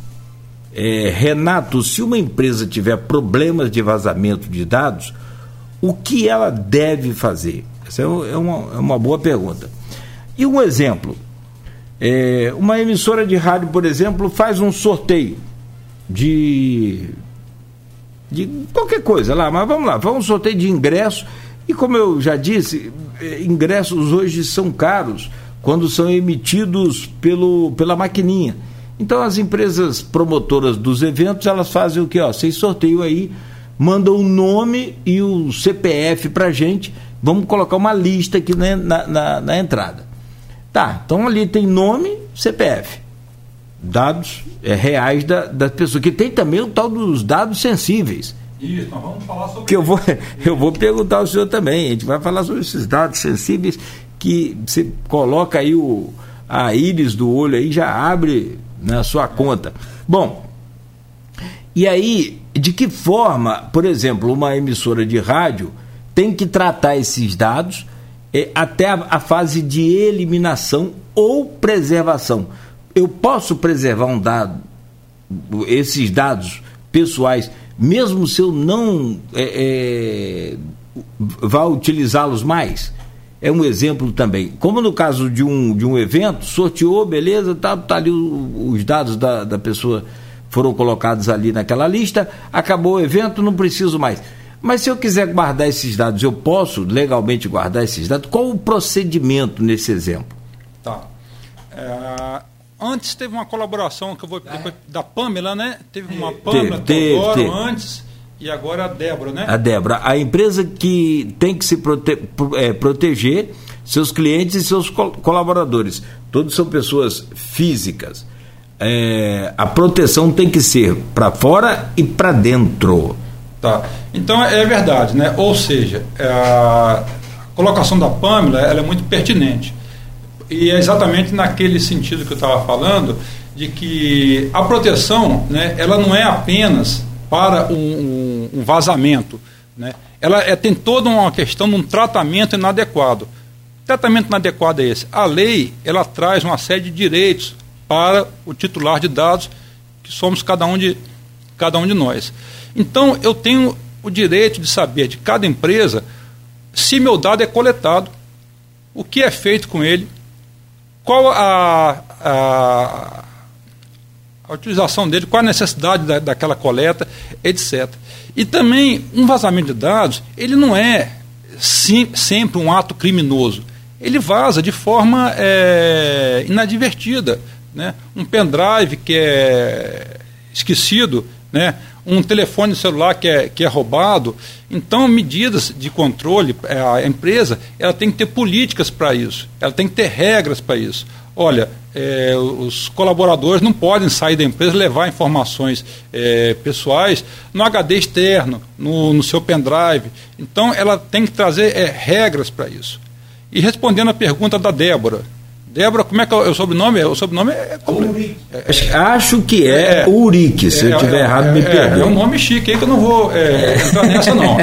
É, Renato, se uma empresa tiver problemas de vazamento de dados, o que ela deve fazer? Essa é, é uma, é uma boa pergunta. E um exemplo: é, uma emissora de rádio, por exemplo, faz um sorteio de de qualquer coisa lá, mas vamos lá, vamos um sorteio de ingressos e como eu já disse, eh, ingressos hoje são caros quando são emitidos pelo, pela maquininha. Então as empresas promotoras dos eventos, elas fazem o que? Ó, vocês sorteiam aí, mandam o nome e o CPF pra gente, vamos colocar uma lista aqui na, na, na entrada. Tá, então ali tem nome, CPF dados é, reais da, das pessoas, que tem também o tal dos dados sensíveis. Isso, nós vamos falar sobre que eu vou Eu vou perguntar ao senhor também, a gente vai falar sobre esses dados sensíveis que você coloca aí o, a íris do olho aí, já abre na sua conta. Bom, e aí, de que forma, por exemplo, uma emissora de rádio tem que tratar esses dados até a, a fase de eliminação ou preservação? eu posso preservar um dado, esses dados pessoais, mesmo se eu não é, é, vá utilizá-los mais? É um exemplo também. Como no caso de um, de um evento, sorteou, beleza, tá, tá ali os dados da, da pessoa foram colocados ali naquela lista, acabou o evento, não preciso mais. Mas se eu quiser guardar esses dados, eu posso legalmente guardar esses dados? Qual o procedimento nesse exemplo? Tá. É, Antes teve uma colaboração que eu vou depois, da Pamela, né? Teve uma Pamela, teve, Teodoro teve. antes e agora a Débora, né? A Débora, a empresa que tem que se prote é, proteger seus clientes e seus colaboradores. Todos são pessoas físicas. É, a proteção tem que ser para fora e para dentro. Tá. Então é verdade, né? Ou seja, é, a colocação da Pamela ela é muito pertinente e é exatamente naquele sentido que eu estava falando, de que a proteção, né, ela não é apenas para um, um, um vazamento, né? ela é, tem toda uma questão de um tratamento inadequado. tratamento inadequado é esse. A lei, ela traz uma série de direitos para o titular de dados, que somos cada um de, cada um de nós. Então, eu tenho o direito de saber de cada empresa se meu dado é coletado, o que é feito com ele, qual a, a, a utilização dele, qual a necessidade da, daquela coleta, etc. E também, um vazamento de dados, ele não é sim, sempre um ato criminoso. Ele vaza de forma é, inadvertida. Né? Um pendrive que é esquecido, né? Um telefone celular que é, que é roubado. Então, medidas de controle, é, a empresa ela tem que ter políticas para isso, ela tem que ter regras para isso. Olha, é, os colaboradores não podem sair da empresa levar informações é, pessoais no HD externo, no, no, seu pendrive. Então, ela tem que trazer é, regras para isso. E respondendo à pergunta da Débora, Débora, como é que é o sobrenome? O sobrenome é. é Acho que é, é Urique. Se é, eu estiver errado, me perdoe. É um nome chique aí que eu não vou entrar nessa, não.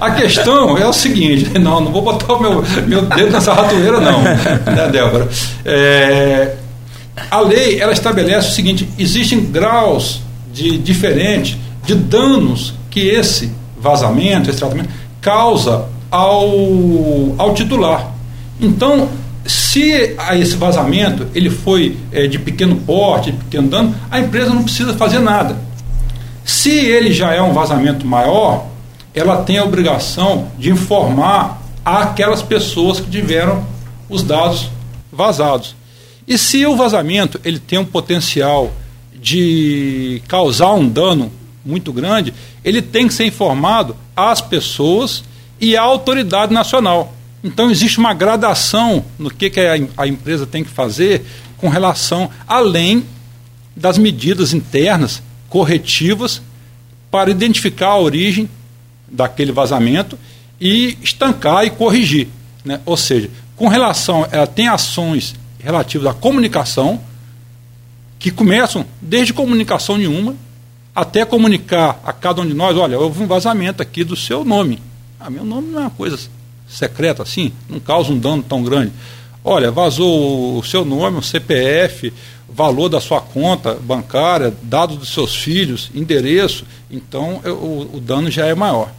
A questão é o seguinte: não, não vou botar o meu, meu dedo nessa ratoeira, não, né, Débora? a lei ela estabelece o seguinte: existem graus de diferentes de danos que esse vazamento, esse tratamento, causa ao, ao titular. Então, se esse vazamento ele foi é, de pequeno porte, de pequeno dano, a empresa não precisa fazer nada. Se ele já é um vazamento maior, ela tem a obrigação de informar aquelas pessoas que tiveram os dados vazados. E se o vazamento ele tem um potencial de causar um dano muito grande, ele tem que ser informado às pessoas e à autoridade nacional. Então existe uma gradação no que, que a, a empresa tem que fazer com relação, além das medidas internas corretivas para identificar a origem daquele vazamento e estancar e corrigir. Né? Ou seja, com relação, ela tem ações relativas à comunicação, que começam desde comunicação nenhuma até comunicar a cada um de nós, olha, houve um vazamento aqui do seu nome. Ah, meu nome não é uma coisa secreta assim, não causa um dano tão grande. Olha, vazou o seu nome, o CPF, valor da sua conta bancária, dados dos seus filhos, endereço, então eu, o, o, dano já é maior.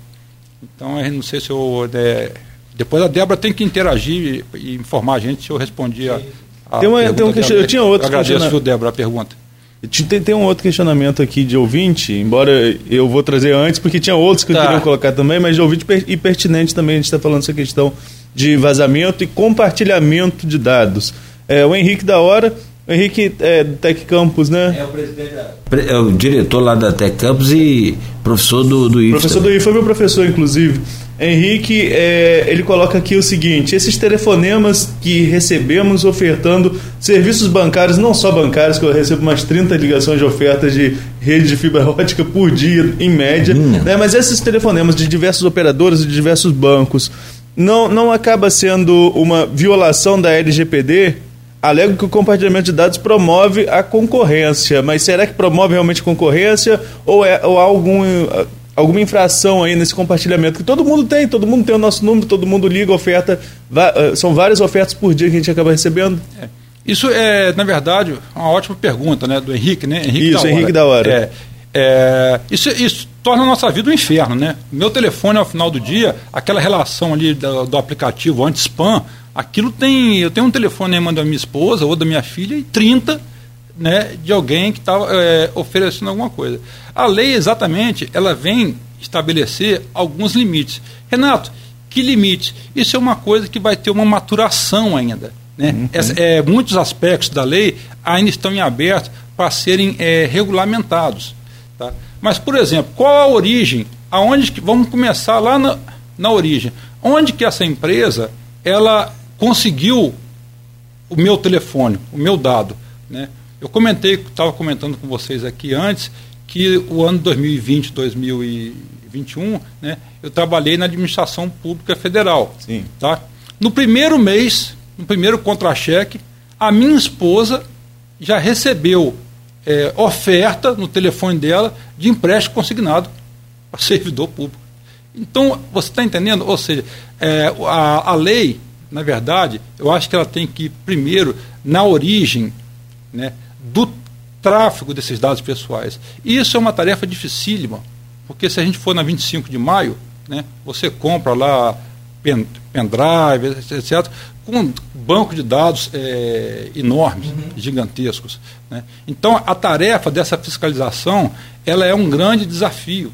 Então, eu não sei se eu. É, depois a Débora tem que interagir e informar a gente se eu respondi a. a tem uma, tem. Eu tinha outro eu agradeço, Débora, a pergunta. Tem, tem, um outro questionamento aqui de ouvinte, embora eu vou trazer antes, porque tinha outros que tá. eu queria colocar também, mas de ouvinte e pertinente também, a gente está falando essa questão de vazamento e compartilhamento de dados. É, o Henrique da Hora Henrique é do Tec Campus, né? É o presidente da... É o diretor lá da Tec Campus e professor do, do IF. Professor também. do IF, foi meu professor, inclusive. Henrique, é, ele coloca aqui o seguinte: esses telefonemas que recebemos ofertando serviços bancários, não só bancários, que eu recebo umas 30 ligações de ofertas de rede de fibra ótica por dia, em média, né, mas esses telefonemas de diversos operadores e de diversos bancos, não, não acaba sendo uma violação da LGPD? alegam que o compartilhamento de dados promove a concorrência, mas será que promove realmente concorrência ou, é, ou há algum, alguma infração aí nesse compartilhamento? Que todo mundo tem, todo mundo tem o nosso número, todo mundo liga, oferta, eh, são várias ofertas por dia que a gente acaba recebendo. É. Isso é, na verdade, uma ótima pergunta, né, do Henrique, né? Henrique isso, da Henrique da hora. É, é, isso, isso torna a nossa vida um inferno, né? Meu telefone, ao final do dia, aquela relação ali do, do aplicativo anti-spam, Aquilo tem. Eu tenho um telefone da minha esposa ou da minha filha e 30 né, de alguém que está é, oferecendo alguma coisa. A lei, exatamente, ela vem estabelecer alguns limites. Renato, que limite? Isso é uma coisa que vai ter uma maturação ainda. Né? Uhum. Essa, é, muitos aspectos da lei ainda estão em aberto para serem é, regulamentados. Tá? Mas, por exemplo, qual a origem? Aonde que, vamos começar lá na, na origem. Onde que essa empresa ela conseguiu o meu telefone, o meu dado. Né? Eu comentei, estava comentando com vocês aqui antes, que o ano 2020, 2021, né, eu trabalhei na administração pública federal. Sim. Tá? No primeiro mês, no primeiro contra-cheque, a minha esposa já recebeu é, oferta no telefone dela de empréstimo consignado para servidor público. Então, você está entendendo? Ou seja, é, a, a lei na verdade, eu acho que ela tem que ir primeiro na origem né, do tráfego desses dados pessoais. E isso é uma tarefa dificílima, porque se a gente for na 25 de maio, né, você compra lá pen, pendrive, etc., com um banco de dados é, enormes, uhum. gigantescos. Né? Então, a tarefa dessa fiscalização ela é um grande desafio.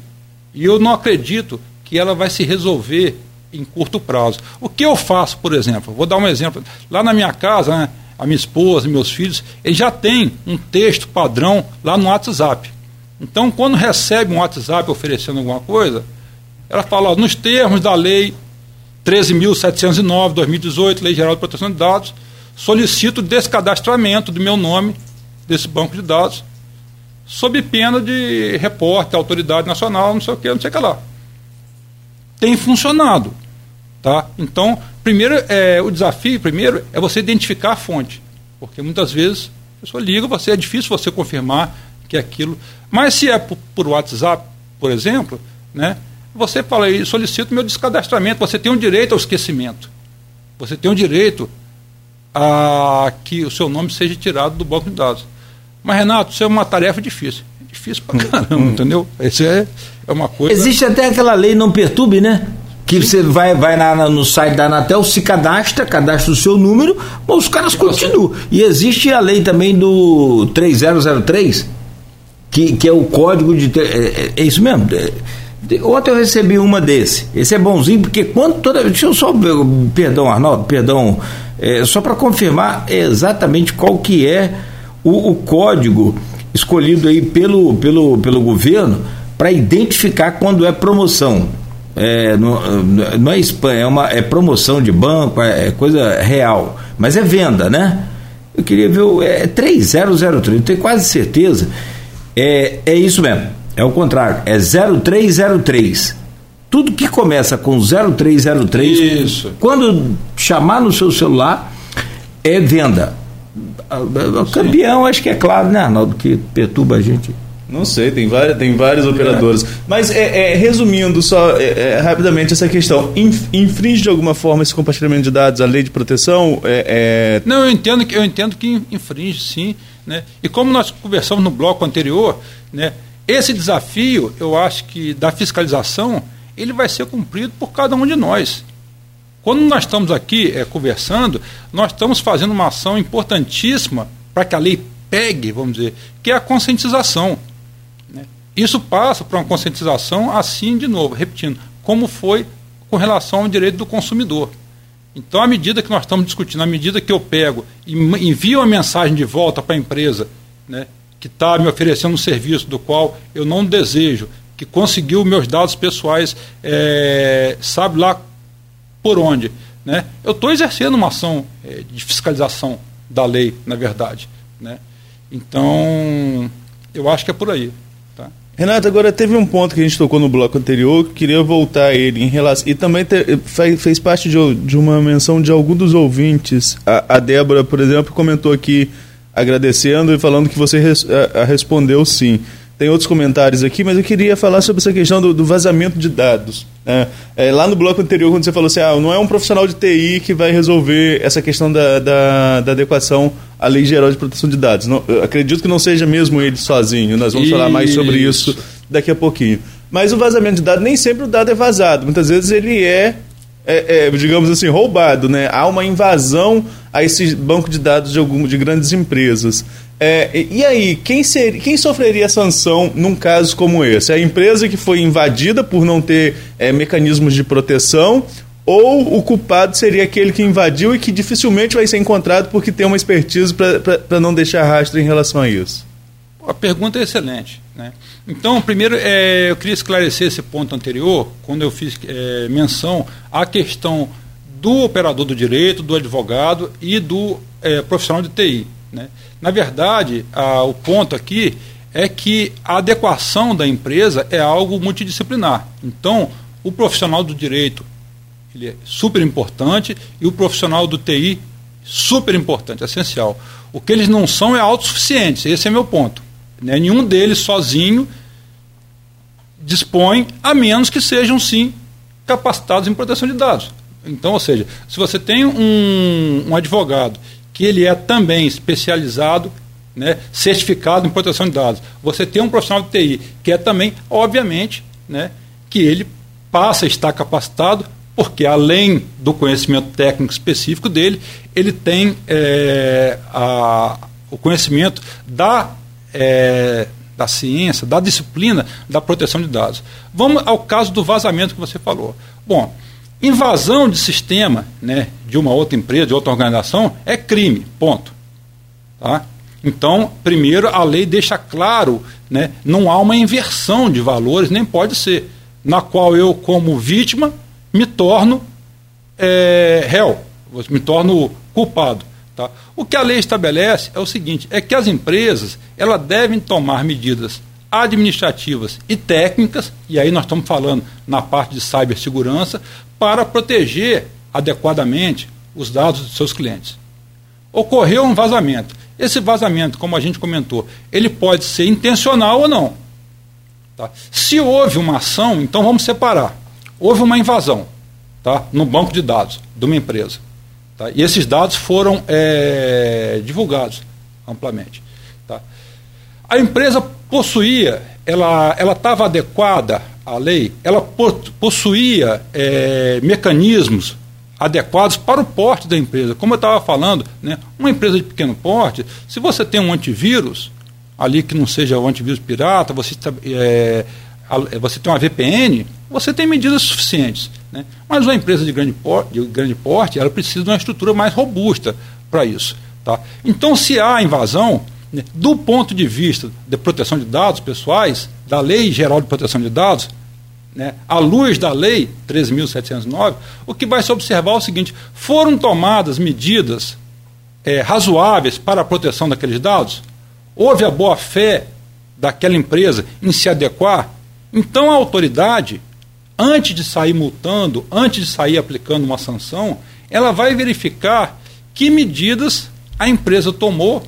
E eu não acredito que ela vai se resolver em curto prazo. O que eu faço, por exemplo? Vou dar um exemplo. Lá na minha casa, né, a minha esposa, meus filhos, eles já têm um texto padrão lá no WhatsApp. Então, quando recebe um WhatsApp oferecendo alguma coisa, ela fala, ó, nos termos da lei 13.709, 2018, Lei Geral de Proteção de Dados, solicito descadastramento do meu nome desse banco de dados, sob pena de repórter, autoridade nacional, não sei o que, não sei o que lá tem funcionado. Tá? Então, primeiro, é, o desafio primeiro é você identificar a fonte. Porque muitas vezes a pessoa liga, você, é difícil você confirmar que é aquilo. Mas se é por, por WhatsApp, por exemplo, né, você fala aí, solicito meu descadastramento, você tem um direito ao esquecimento. Você tem um direito a que o seu nome seja tirado do banco de dados. Mas, Renato, isso é uma tarefa difícil. É difícil pra caramba, hum. entendeu? Isso é, é uma coisa. Existe até aquela lei não perturbe, né? Que você vai, vai na, no site da Anatel, se cadastra, cadastra o seu número, mas os caras continuam. E existe a lei também do 3003, que, que é o código de. É, é, é isso mesmo? É, ontem eu recebi uma desse. Esse é bonzinho, porque quando toda. Deixa eu só. Perdão, Arnaldo, perdão. É, só para confirmar exatamente qual que é o, o, código escolhido aí pelo, pelo, pelo governo para identificar quando é promoção. É, não, não, é spam, é, uma, é promoção de banco, é, é coisa real. Mas é venda, né? Eu queria ver, é 3003, não tenho quase certeza. É, é isso mesmo, é o contrário, é 0303. Tudo que começa com 0303, isso. quando chamar no seu celular, é venda. O campeão, acho que é claro, né, Arnaldo, que perturba a gente. Não sei, tem várias, tem vários operadores. Mas, é, é resumindo só é, é, rapidamente essa questão, infringe de alguma forma esse compartilhamento de dados, a lei de proteção? É, é Não, eu entendo, que, eu entendo que infringe, sim. Né? E como nós conversamos no bloco anterior, né, esse desafio, eu acho que da fiscalização, ele vai ser cumprido por cada um de nós. Quando nós estamos aqui é, conversando, nós estamos fazendo uma ação importantíssima para que a lei pegue, vamos dizer, que é a conscientização. Isso passa por uma conscientização, assim, de novo, repetindo, como foi com relação ao direito do consumidor. Então, à medida que nós estamos discutindo, à medida que eu pego e envio uma mensagem de volta para a empresa, né, que está me oferecendo um serviço do qual eu não desejo, que conseguiu meus dados pessoais, é, sabe lá por onde, né, eu estou exercendo uma ação é, de fiscalização da lei, na verdade. Né? Então, eu acho que é por aí. Renato, agora teve um ponto que a gente tocou no bloco anterior, que queria voltar a ele em relação. E também te, fez, fez, parte de, de, uma menção de algum dos ouvintes. A, a, Débora, por exemplo, comentou aqui agradecendo e falando que você res, a, a respondeu sim tem outros comentários aqui, mas eu queria falar sobre essa questão do, do vazamento de dados. Né? É, lá no bloco anterior, quando você falou assim, ah, não é um profissional de TI que vai resolver essa questão da, da, da adequação à Lei Geral de Proteção de Dados. Não, acredito que não seja mesmo ele sozinho, nós vamos isso. falar mais sobre isso daqui a pouquinho. Mas o vazamento de dados, nem sempre o dado é vazado, muitas vezes ele é é, é, digamos assim, roubado, né? Há uma invasão a esse banco de dados de, algum, de grandes empresas. É, e aí, quem, ser, quem sofreria sanção num caso como esse? A empresa que foi invadida por não ter é, mecanismos de proteção ou o culpado seria aquele que invadiu e que dificilmente vai ser encontrado porque tem uma expertise para não deixar rastro em relação a isso? A pergunta é excelente. Né? Então, primeiro, é, eu queria esclarecer esse ponto anterior, quando eu fiz é, menção à questão do operador do direito, do advogado e do é, profissional de TI. Né? Na verdade, a, o ponto aqui é que a adequação da empresa é algo multidisciplinar. Então, o profissional do direito ele é super importante e o profissional do TI super importante, essencial. O que eles não são é autossuficientes, esse é meu ponto. Né? Nenhum deles sozinho dispõe, a menos que sejam sim capacitados em proteção de dados. Então, ou seja, se você tem um, um advogado que ele é também especializado, né, certificado em proteção de dados. Você tem um profissional de TI que é também, obviamente, né, que ele passa a estar capacitado, porque além do conhecimento técnico específico dele, ele tem é, a, o conhecimento da, é, da ciência, da disciplina da proteção de dados. Vamos ao caso do vazamento que você falou. Bom, Invasão de sistema né, de uma outra empresa, de outra organização, é crime, ponto. Tá? Então, primeiro, a lei deixa claro, né, não há uma inversão de valores, nem pode ser, na qual eu, como vítima, me torno é, réu, me torno culpado. Tá? O que a lei estabelece é o seguinte, é que as empresas elas devem tomar medidas administrativas e técnicas, e aí nós estamos falando na parte de cibersegurança, para proteger adequadamente os dados dos seus clientes. Ocorreu um vazamento. Esse vazamento, como a gente comentou, ele pode ser intencional ou não. Tá? Se houve uma ação, então vamos separar. Houve uma invasão tá? no banco de dados de uma empresa. Tá? E esses dados foram é, divulgados amplamente. Tá? A empresa possuía, ela estava adequada à lei, ela possuía é, mecanismos adequados para o porte da empresa. Como eu estava falando, né, uma empresa de pequeno porte, se você tem um antivírus, ali que não seja o antivírus pirata, você, é, você tem uma VPN, você tem medidas suficientes. Né? Mas uma empresa de grande, porte, de grande porte, ela precisa de uma estrutura mais robusta para isso. Tá? Então, se há invasão? Do ponto de vista de proteção de dados pessoais, da Lei Geral de Proteção de Dados, né, à luz da Lei 13.709, o que vai se observar é o seguinte: foram tomadas medidas é, razoáveis para a proteção daqueles dados? Houve a boa-fé daquela empresa em se adequar? Então a autoridade, antes de sair multando, antes de sair aplicando uma sanção, ela vai verificar que medidas a empresa tomou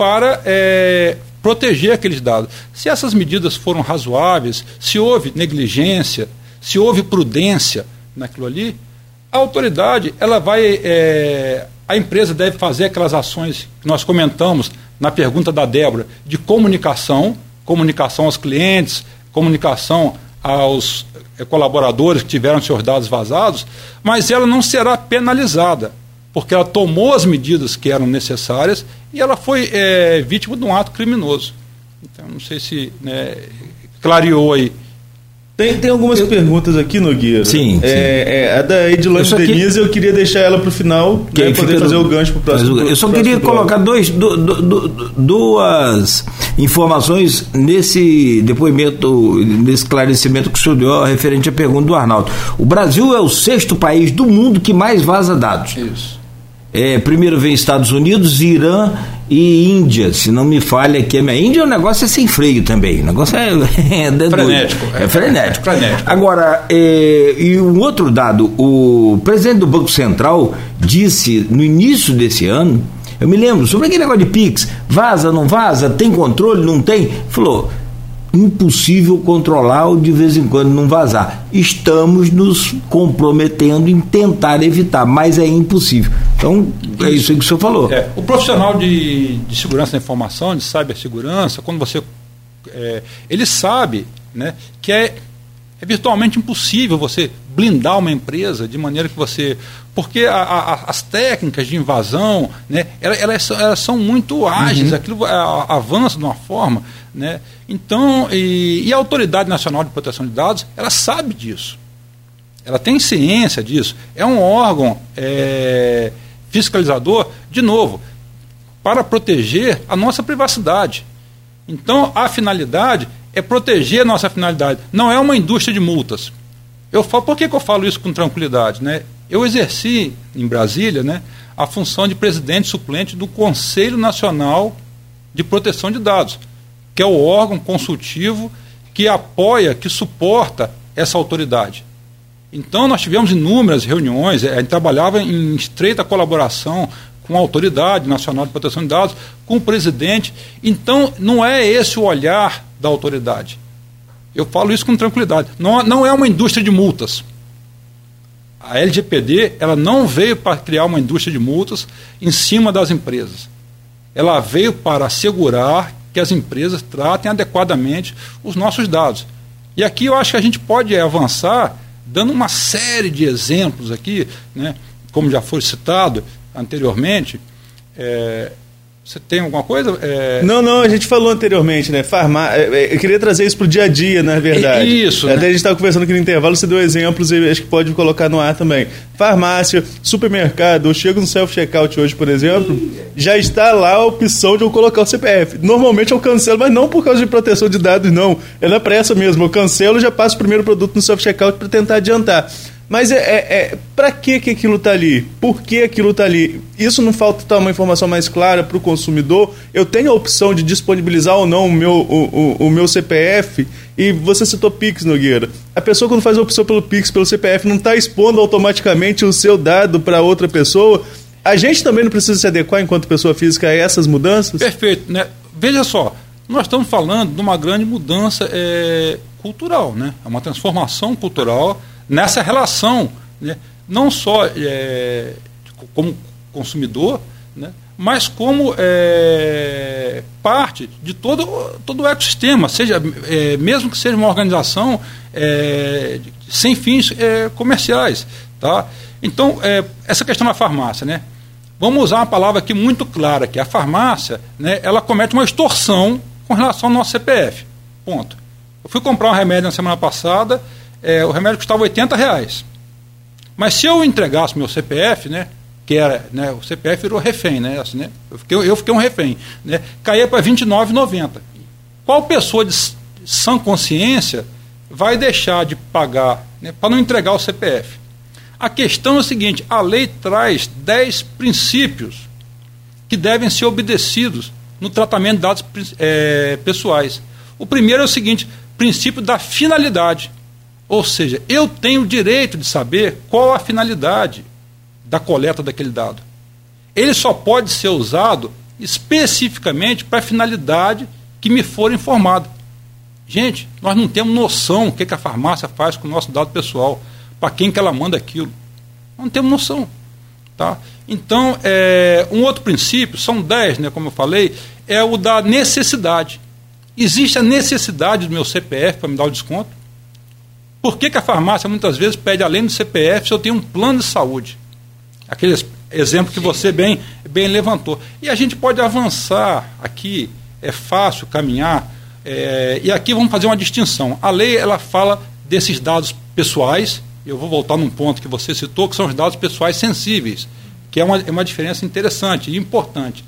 para é, proteger aqueles dados. Se essas medidas foram razoáveis, se houve negligência, se houve prudência naquilo ali, a autoridade ela vai é, a empresa deve fazer aquelas ações que nós comentamos na pergunta da Débora de comunicação, comunicação aos clientes, comunicação aos é, colaboradores que tiveram seus dados vazados, mas ela não será penalizada porque ela tomou as medidas que eram necessárias e ela foi é, vítima de um ato criminoso. Então, não sei se né, clareou aí. Tem, tem algumas eu, perguntas aqui, Nogueira. Sim. É, é, a da Edilane Denise, eu queria deixar ela para o final, que né, poder fazer do, o gancho para o próximo. Eu só queria colocar dois, do, do, duas informações nesse depoimento, nesse esclarecimento que o senhor deu referente à pergunta do Arnaldo. O Brasil é o sexto país do mundo que mais vaza dados. Isso. É, primeiro vem Estados Unidos, Irã e Índia, se não me falha aqui. A Índia o negócio é sem freio também. O negócio é, é, é frenético. É, frenético. É frenético. Agora, é, e um outro dado: o presidente do Banco Central disse no início desse ano, eu me lembro, sobre aquele negócio de Pix, vaza, não vaza, tem controle, não tem? Falou impossível controlar ou de vez em quando não vazar. Estamos nos comprometendo em tentar evitar, mas é impossível. Então, é isso que o senhor falou. É, o profissional de, de segurança da informação, de cibersegurança, quando você. É, ele sabe né, que é, é virtualmente impossível você blindar uma empresa de maneira que você. Porque a, a, as técnicas de invasão, né, elas, elas, elas são muito ágeis, uhum. aquilo avança de uma forma né? Então, e, e, a Autoridade Nacional de Proteção de Dados, ela sabe disso. Ela tem ciência disso. É um órgão é, fiscalizador, de novo, para proteger a nossa privacidade. Então, a finalidade é proteger a nossa finalidade. Não é uma indústria de multas. Eu falo, por que, que eu falo isso com tranquilidade? Né? Eu exerci em Brasília né, a função de presidente suplente do Conselho Nacional de Proteção de Dados que é o órgão consultivo que apoia, que suporta essa autoridade. Então, nós tivemos inúmeras reuniões, a gente trabalhava em estreita colaboração com a Autoridade Nacional de Proteção de Dados, com o presidente. Então, não é esse o olhar da autoridade. Eu falo isso com tranquilidade. Não, não é uma indústria de multas. A LGPD ela não veio para criar uma indústria de multas em cima das empresas. Ela veio para assegurar que as empresas tratem adequadamente os nossos dados. E aqui eu acho que a gente pode avançar dando uma série de exemplos aqui, né, como já foi citado anteriormente, é, você tem alguma coisa? É... Não, não, a gente falou anteriormente, né? Farmá... É, é, eu queria trazer isso para o dia a dia, na verdade. Isso. Até né? a gente estava conversando aqui no intervalo, você deu exemplos e acho que pode colocar no ar também. Farmácia, supermercado, eu chego no self-checkout hoje, por exemplo, já está lá a opção de eu colocar o CPF. Normalmente eu cancelo, mas não por causa de proteção de dados, não. É na pressa mesmo. Eu cancelo e já passo o primeiro produto no self-checkout para tentar adiantar. Mas é, é, é para que, que aquilo está ali? Por que aquilo está ali? Isso não falta estar uma informação mais clara para o consumidor? Eu tenho a opção de disponibilizar ou não o meu, o, o, o, meu CPF? E você citou Pix, Nogueira. A pessoa, quando faz a opção pelo Pix, pelo CPF, não está expondo automaticamente o seu dado para outra pessoa? A gente também não precisa se adequar, enquanto pessoa física, a essas mudanças? Perfeito. Né? Veja só, nós estamos falando de uma grande mudança é, cultural, né? é uma transformação cultural nessa relação, né? não só é, como consumidor, né? mas como é, parte de todo, todo o ecossistema, seja, é, mesmo que seja uma organização é, sem fins é, comerciais. Tá? Então, é, essa questão da farmácia, né? vamos usar uma palavra aqui muito clara, que a farmácia né, ela comete uma extorsão com relação ao nosso CPF. Ponto. Eu fui comprar um remédio na semana passada, é, o remédio custava 80 reais. Mas se eu entregasse meu CPF, né, que era, né, o CPF virou refém, né, assim, né, eu, fiquei, eu fiquei um refém, né, caía para R$ 29,90. Qual pessoa de sã consciência vai deixar de pagar né, para não entregar o CPF? A questão é o seguinte: a lei traz 10 princípios que devem ser obedecidos no tratamento de dados é, pessoais. O primeiro é o seguinte: princípio da finalidade. Ou seja, eu tenho o direito de saber qual a finalidade da coleta daquele dado. Ele só pode ser usado especificamente para a finalidade que me for informada. Gente, nós não temos noção o que, que a farmácia faz com o nosso dado pessoal para quem que ela manda aquilo. Não temos noção. Tá? Então, é, um outro princípio, são dez, né, como eu falei, é o da necessidade. Existe a necessidade do meu CPF para me dar o desconto? Por que, que a farmácia muitas vezes pede, além do CPF, se eu tenho um plano de saúde? Aquele exemplo que você bem, bem levantou. E a gente pode avançar aqui, é fácil caminhar, é, e aqui vamos fazer uma distinção. A lei ela fala desses dados pessoais eu vou voltar num ponto que você citou, que são os dados pessoais sensíveis, que é uma, é uma diferença interessante e importante.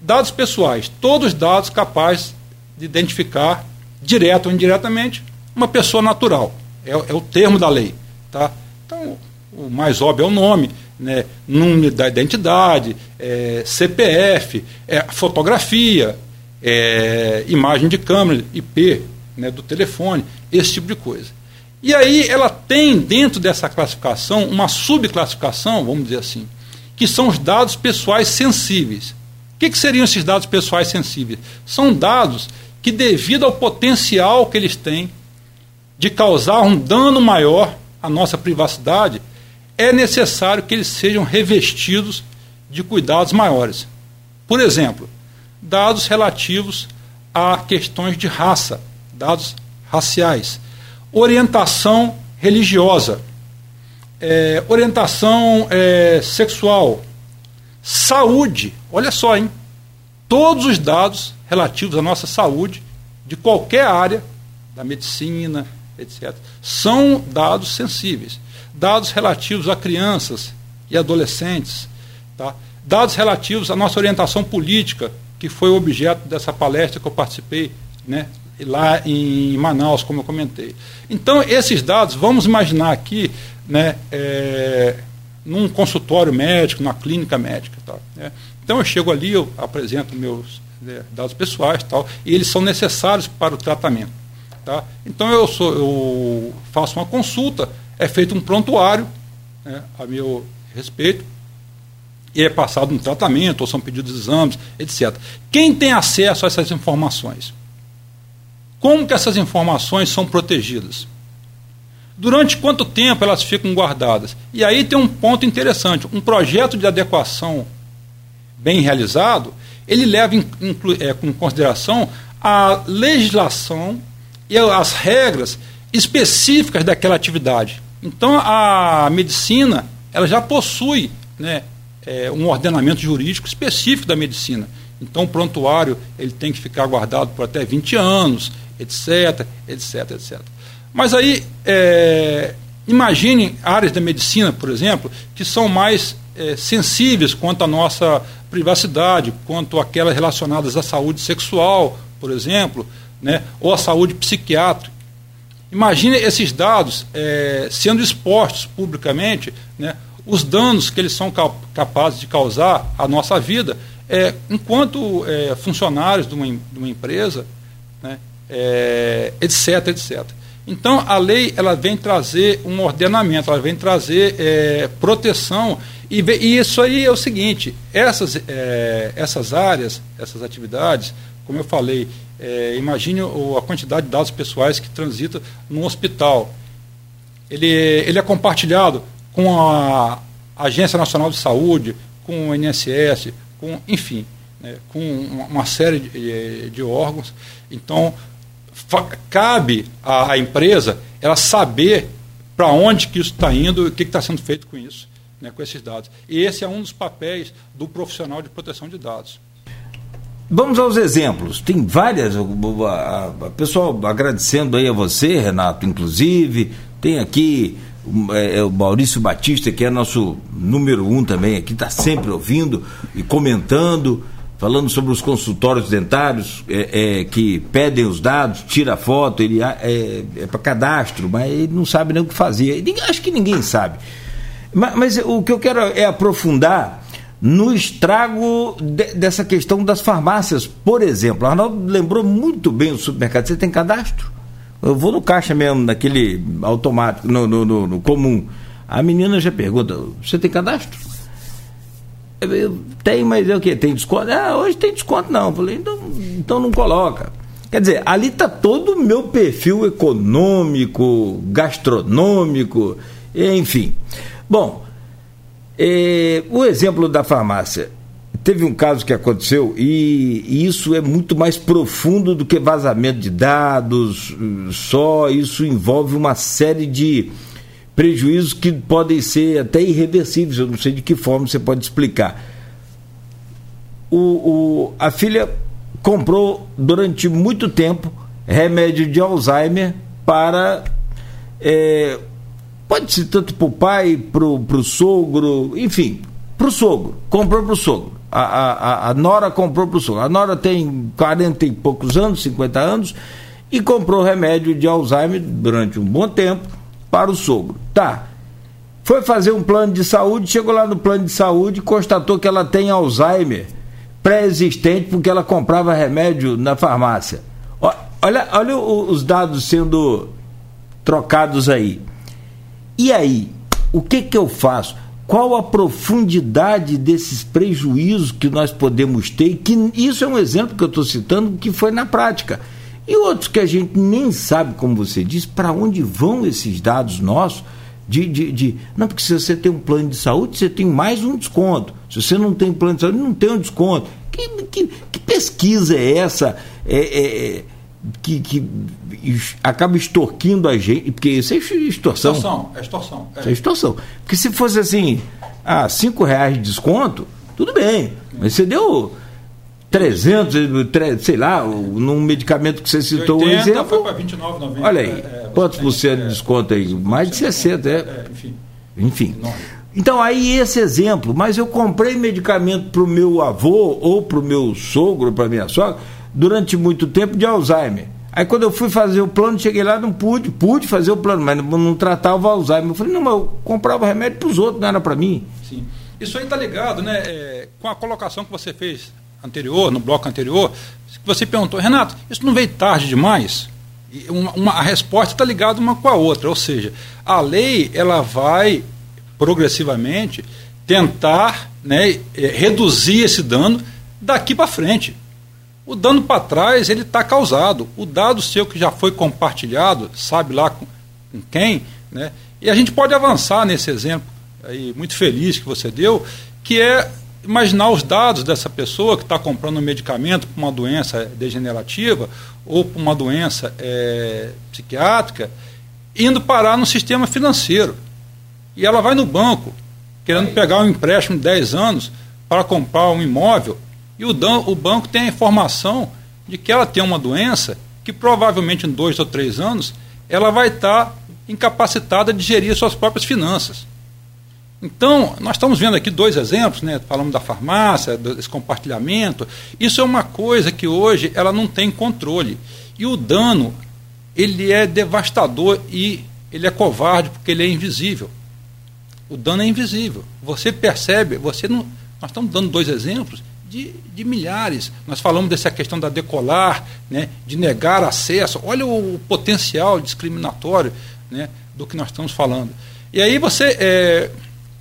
Dados pessoais, todos os dados capazes de identificar, direto ou indiretamente, uma pessoa natural. É, é o termo da lei. Tá? Então, o mais óbvio é o nome, né? número da identidade, é, CPF, é, fotografia, é, imagem de câmera, IP né, do telefone, esse tipo de coisa. E aí ela tem dentro dessa classificação uma subclassificação, vamos dizer assim, que são os dados pessoais sensíveis. O que, que seriam esses dados pessoais sensíveis? São dados que, devido ao potencial que eles têm de causar um dano maior à nossa privacidade, é necessário que eles sejam revestidos de cuidados maiores. Por exemplo, dados relativos a questões de raça, dados raciais orientação religiosa, é, orientação é, sexual, saúde. Olha só, hein? Todos os dados relativos à nossa saúde, de qualquer área, da medicina, etc., são dados sensíveis. Dados relativos a crianças e adolescentes, tá? dados relativos à nossa orientação política, que foi o objeto dessa palestra que eu participei né, lá em Manaus, como eu comentei. Então, esses dados, vamos imaginar aqui, né, é, num consultório médico, na clínica médica. Tal, né? Então, eu chego ali, eu apresento meus né, dados pessoais tal, e eles são necessários para o tratamento. Tá? Então, eu, sou, eu faço uma consulta, é feito um prontuário né, a meu respeito, e é passado um tratamento, ou são pedidos exames, etc. Quem tem acesso a essas informações? Como que essas informações são protegidas? Durante quanto tempo elas ficam guardadas? E aí tem um ponto interessante. Um projeto de adequação bem realizado, ele leva em, é, em consideração a legislação e as regras específicas daquela atividade. Então a medicina ela já possui né, é, um ordenamento jurídico específico da medicina. Então o prontuário ele tem que ficar guardado por até 20 anos, etc, etc, etc. Mas aí, é, imagine áreas da medicina, por exemplo, que são mais é, sensíveis quanto à nossa privacidade, quanto aquelas relacionadas à saúde sexual, por exemplo, né, ou à saúde psiquiátrica. Imagine esses dados é, sendo expostos publicamente, né, os danos que eles são capazes de causar à nossa vida, é, enquanto é, funcionários de uma, de uma empresa, né, é, etc, etc. Então, a lei ela vem trazer um ordenamento, ela vem trazer é, proteção. E, e, isso aí é o seguinte: essas, é, essas áreas, essas atividades, como eu falei, é, imagine a quantidade de dados pessoais que transita no hospital. Ele, ele é compartilhado com a Agência Nacional de Saúde, com o INSS, com, enfim, né, com uma série de, de órgãos. Então, cabe à, empresa ela saber para onde que isso está indo e o que está sendo feito com isso, né, com esses dados. E esse é um dos papéis do profissional de proteção de dados. Vamos aos exemplos. Tem várias. Pessoal, agradecendo aí a você, Renato, inclusive. Tem aqui é, é, o Maurício Batista, que é nosso número um também aqui, está sempre ouvindo e comentando, falando sobre os consultórios dentários é, é, que pedem os dados, tira foto, ele é, é para cadastro, mas ele não sabe nem o que fazer. Acho que ninguém sabe. Mas, mas o que eu quero é aprofundar no estrago de, dessa questão das farmácias. Por exemplo, Arnaldo lembrou muito bem o supermercado. Você tem cadastro? Eu vou no caixa mesmo, naquele automático, no, no, no, no comum. A menina já pergunta: você tem cadastro? Eu, tem, mas é o que? Tem desconto? Ah, hoje tem desconto não. Eu falei, então, então não coloca. Quer dizer, ali está todo o meu perfil econômico, gastronômico, enfim. Bom, é, o exemplo da farmácia. Teve um caso que aconteceu e, e, isso é muito mais profundo do que vazamento de dados, só isso envolve uma série de prejuízos que podem ser até irreversíveis. Eu não sei de que forma você pode explicar. O, o, a filha comprou durante muito tempo remédio de Alzheimer para é, Pode ser tanto para o pai, para o sogro, enfim, para o sogro. Comprou para o sogro. A, a, a, Nora comprou para o sogro. A Nora tem 40 e poucos anos, 50 anos, e comprou remédio de Alzheimer durante um bom tempo para o sogro. Tá. Foi fazer um plano de saúde, chegou lá no plano de saúde e constatou que ela tem Alzheimer pré-existente porque ela comprava remédio na farmácia. Olha, olha os dados sendo trocados aí. E aí, o que, que eu faço? Qual a profundidade desses prejuízos que nós podemos ter? Que isso é um exemplo que eu estou citando que foi na prática. E outros que a gente nem sabe, como você disse, para onde vão esses dados nossos. De, de, de, Não, porque se você tem um plano de saúde, você tem mais um desconto. Se você não tem plano de saúde, não tem um desconto. Que, que, que pesquisa é essa? É, é, é que, que acaba extorquindo a gente, porque isso é extorsão. Extorsão, é extorsão. É. Isso é extorsão. Porque se fosse assim, ah, cinco reais de desconto, tudo bem. Mas você deu 300, sei lá, num medicamento que você citou 80, um exemplo. Foi para 29, 90, Olha aí, é, quantos por cento de desconto aí? Mais de 60, é. é enfim. enfim. Então, aí esse exemplo, mas eu comprei medicamento para o meu avô ou para o meu sogro, para minha sogra durante muito tempo de Alzheimer. Aí quando eu fui fazer o plano, cheguei lá, não pude, pude fazer o plano, mas não, não tratava Alzheimer. Eu falei, não, mas eu comprava remédio para os outros, não era para mim. Sim. Isso aí está ligado, né, é, com a colocação que você fez anterior, no bloco anterior, você perguntou, Renato, isso não veio tarde demais? Uma, uma, a resposta está ligada uma com a outra, ou seja, a lei ela vai progressivamente tentar né, é, reduzir esse dano daqui para frente. O dano para trás ele está causado. O dado seu que já foi compartilhado, sabe lá com, com quem, né? E a gente pode avançar nesse exemplo aí muito feliz que você deu, que é imaginar os dados dessa pessoa que está comprando um medicamento para uma doença degenerativa ou para uma doença é, psiquiátrica, indo parar no sistema financeiro. E ela vai no banco, querendo pegar um empréstimo de 10 anos para comprar um imóvel e o, o banco tem a informação de que ela tem uma doença que provavelmente em dois ou três anos ela vai estar incapacitada de gerir suas próprias finanças. Então, nós estamos vendo aqui dois exemplos, né? falamos da farmácia, desse compartilhamento. Isso é uma coisa que hoje ela não tem controle. E o dano, ele é devastador e ele é covarde porque ele é invisível. O dano é invisível. Você percebe, você não. Nós estamos dando dois exemplos de, de, milhares. Nós falamos dessa questão da decolar, né, de negar acesso. Olha o, potencial discriminatório né, do que nós estamos falando. E aí você, é,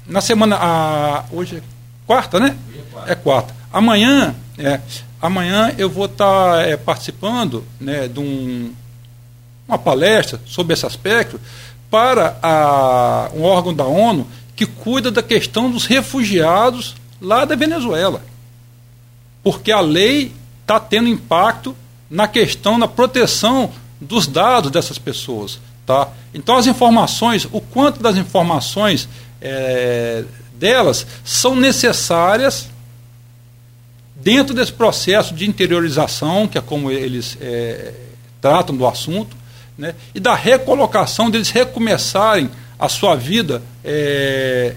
na semana, a, hoje é quarta, né? É quarta. Amanhã, é, amanhã eu vou estar tá, é, participando né, de um, uma palestra sobre esse aspecto para a, um órgão da ONU que cuida da questão dos refugiados lá da Venezuela porque a lei está tendo impacto na questão da proteção dos dados dessas pessoas. Tá? Então, as informações, o quanto das informações é, delas são necessárias dentro desse processo de interiorização, que é como eles é, tratam do assunto, né, e da recolocação deles recomeçarem a sua vida é,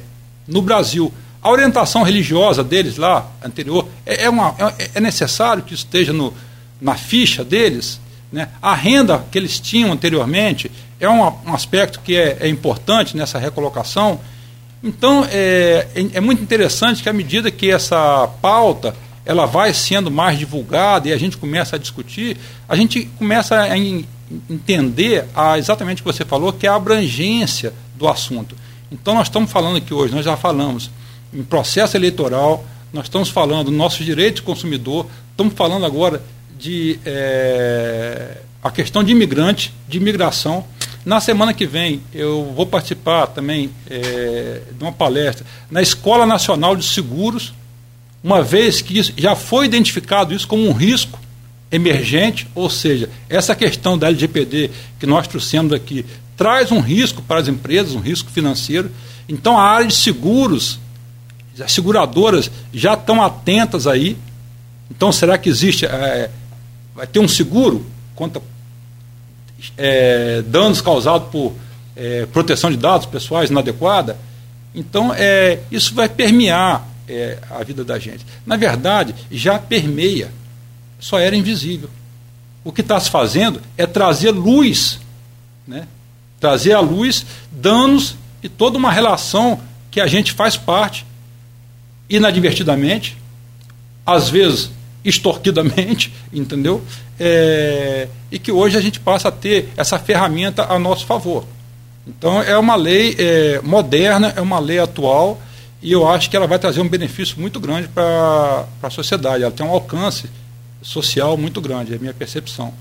no Brasil. A orientação religiosa deles lá, anterior, é, é, uma, é, é necessário que esteja no, na ficha deles. Né? A renda que eles tinham anteriormente é um, um aspecto que é, é, importante nessa recolocação. Então, é, é, é muito interessante que, à medida que essa pauta ela vai sendo mais divulgada e a gente começa a discutir, a gente começa a entender a, exatamente o que você falou, que é a abrangência do assunto. Então, nós estamos falando aqui hoje, nós já falamos em processo eleitoral, nós estamos falando do nosso direito de consumidor, estamos falando agora de é, a questão de imigrante, de imigração. Na semana que vem eu vou participar também é, de uma palestra na Escola Nacional de Seguros, uma vez que isso, já foi identificado isso como um risco emergente, ou seja, essa questão da LGPD que nós trouxemos aqui traz um risco para as empresas, um risco financeiro. Então a área de seguros, as seguradoras já estão atentas aí. Então será que existe, é, vai ter um seguro contra é, danos causados por é, proteção de dados pessoais inadequada? Então é, isso vai permear é, a vida da gente. Na verdade, já permeia, só era invisível. O que está se fazendo é trazer luz, né? trazer à luz danos e toda uma relação que a gente faz parte, inadvertidamente, às vezes extorquidamente, entendeu? É, e que hoje a gente passa a ter essa ferramenta a nosso favor. Então é uma lei é, moderna, é uma lei atual e eu acho que ela vai trazer um benefício muito grande para a sociedade. Ela tem um alcance social muito grande, é a minha percepção.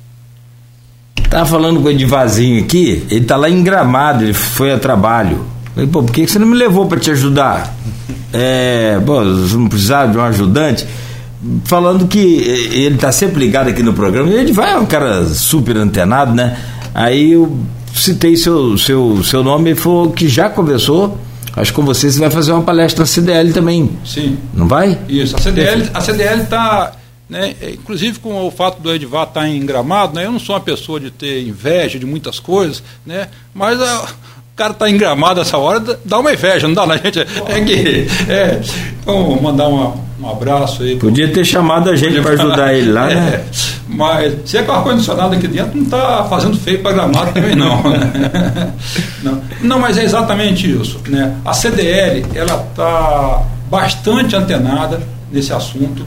Tá falando com o Edivazinho aqui, ele tá lá em Gramado, ele foi a trabalho. Falei, pô, por que você não me levou para te ajudar? É, pô, você não precisava de um ajudante? Falando que ele tá sempre ligado aqui no programa, ele vai, é um cara super antenado, né? Aí eu citei seu, seu, seu nome e falou que já conversou Acho que com você você vai fazer uma palestra na CDL também. Sim. Não vai? Isso. A CDL a CDL está. Né, é, inclusive com o fato do Edvar estar tá em gramado, né, eu não sou uma pessoa de ter inveja de muitas coisas, né, mas a, cara está em gramado essa hora, dá uma inveja, não dá na gente. É que. É, então, mandar uma, um abraço aí. Podia ter chamado a gente para ajudar ele lá, né? É, mas se é com ar-condicionado aqui dentro, não está fazendo feio para gramado também não, né? não. Não, mas é exatamente isso. Né? A CDL ela está bastante antenada nesse assunto.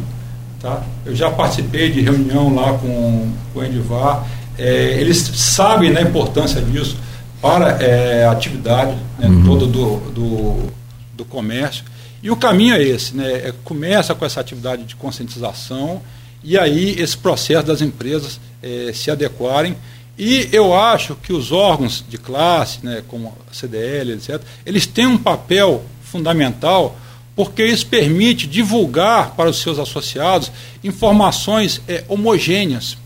Tá? Eu já participei de reunião lá com, com o Edivar. É, eles sabem da importância disso para é, a atividade né, uhum. toda do, do, do comércio. E o caminho é esse, né? É, começa com essa atividade de conscientização e aí esse processo das empresas é, se adequarem. E eu acho que os órgãos de classe, né, como a CDL, etc., eles têm um papel fundamental porque isso permite divulgar para os seus associados informações é, homogêneas,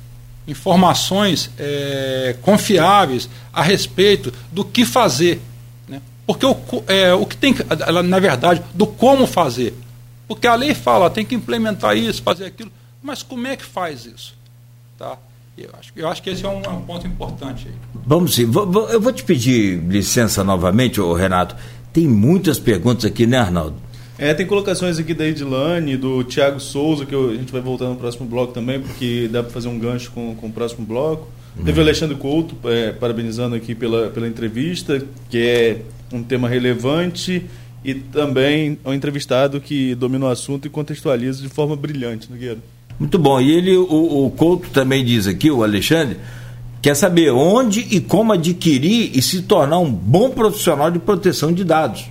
informações é, confiáveis a respeito do que fazer porque o, é, o que tem, na verdade, do como fazer. Porque a lei fala, tem que implementar isso, fazer aquilo, mas como é que faz isso? Tá? Eu acho, eu acho que esse é um, é um ponto importante. Aí. Vamos sim. Eu vou te pedir licença novamente, Renato. Tem muitas perguntas aqui, né, Arnaldo? É, tem colocações aqui da Edilane, do Tiago Souza, que eu, a gente vai voltar no próximo bloco também, porque dá para fazer um gancho com, com o próximo bloco. Uhum. Teve o Alexandre Couto, é, parabenizando aqui pela, pela entrevista, que é um tema relevante e também um entrevistado que domina o assunto e contextualiza de forma brilhante, Nogueira. Muito bom. E ele, o, o Couto também diz aqui, o Alexandre, quer saber onde e como adquirir e se tornar um bom profissional de proteção de dados.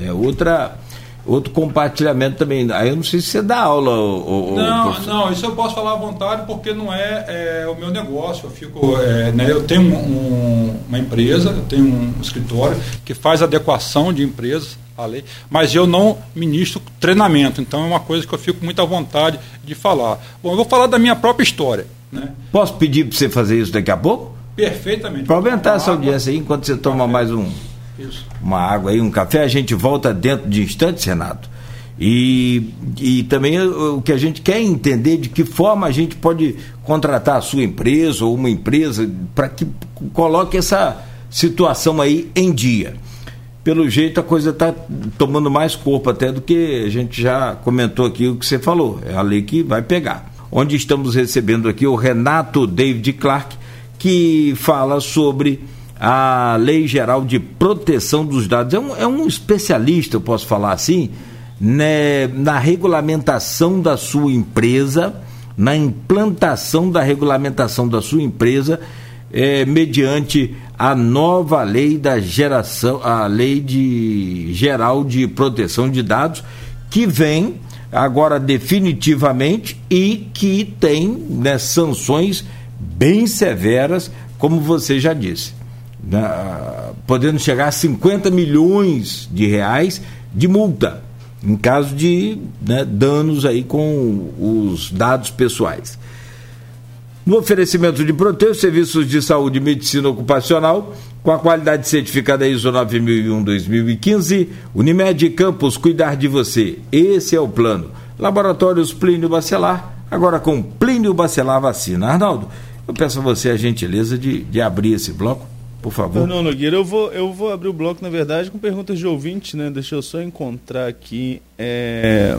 É outra outro compartilhamento também. Aí eu não sei se você dá aula. Ou, não, ou... não, isso eu posso falar à vontade porque não é, é o meu negócio. Eu, fico, é, né, eu tenho um, uma empresa, eu tenho um escritório que faz adequação de empresas à lei, mas eu não ministro treinamento, então é uma coisa que eu fico muito à vontade de falar. Bom, eu vou falar da minha própria história. Né? Posso pedir para você fazer isso daqui a pouco? Perfeitamente. Para aumentar essa audiência aí, enquanto você toma mais um. Isso. Uma água aí, um café, a gente volta dentro de instantes, Renato. E, e também o que a gente quer entender de que forma a gente pode contratar a sua empresa ou uma empresa para que coloque essa situação aí em dia. pelo jeito a coisa está tomando mais corpo até do que a gente já comentou aqui o que você falou. É a lei que vai pegar. Onde estamos recebendo aqui o Renato David Clark, que fala sobre a Lei Geral de Proteção dos Dados. É um, é um especialista, eu posso falar assim, né, na regulamentação da sua empresa, na implantação da regulamentação da sua empresa, é, mediante a nova lei da geração, a lei de geral de proteção de dados, que vem agora definitivamente e que tem né, sanções bem severas, como você já disse, né, podendo chegar a 50 milhões de reais de multa em caso de né, danos aí com os dados pessoais. No oferecimento de proteus, serviços de saúde e medicina ocupacional, com a qualidade certificada ISO 9001-2015, Unimed Campos, cuidar de você. Esse é o plano. Laboratórios Plínio Bacelar, agora com Plínio Bacelar Vacina. Arnaldo, eu peço a você a gentileza de, de abrir esse bloco, por favor. Não, Nogueira, eu vou, eu vou abrir o bloco, na verdade, com perguntas de ouvinte, né? Deixa eu só encontrar aqui. É...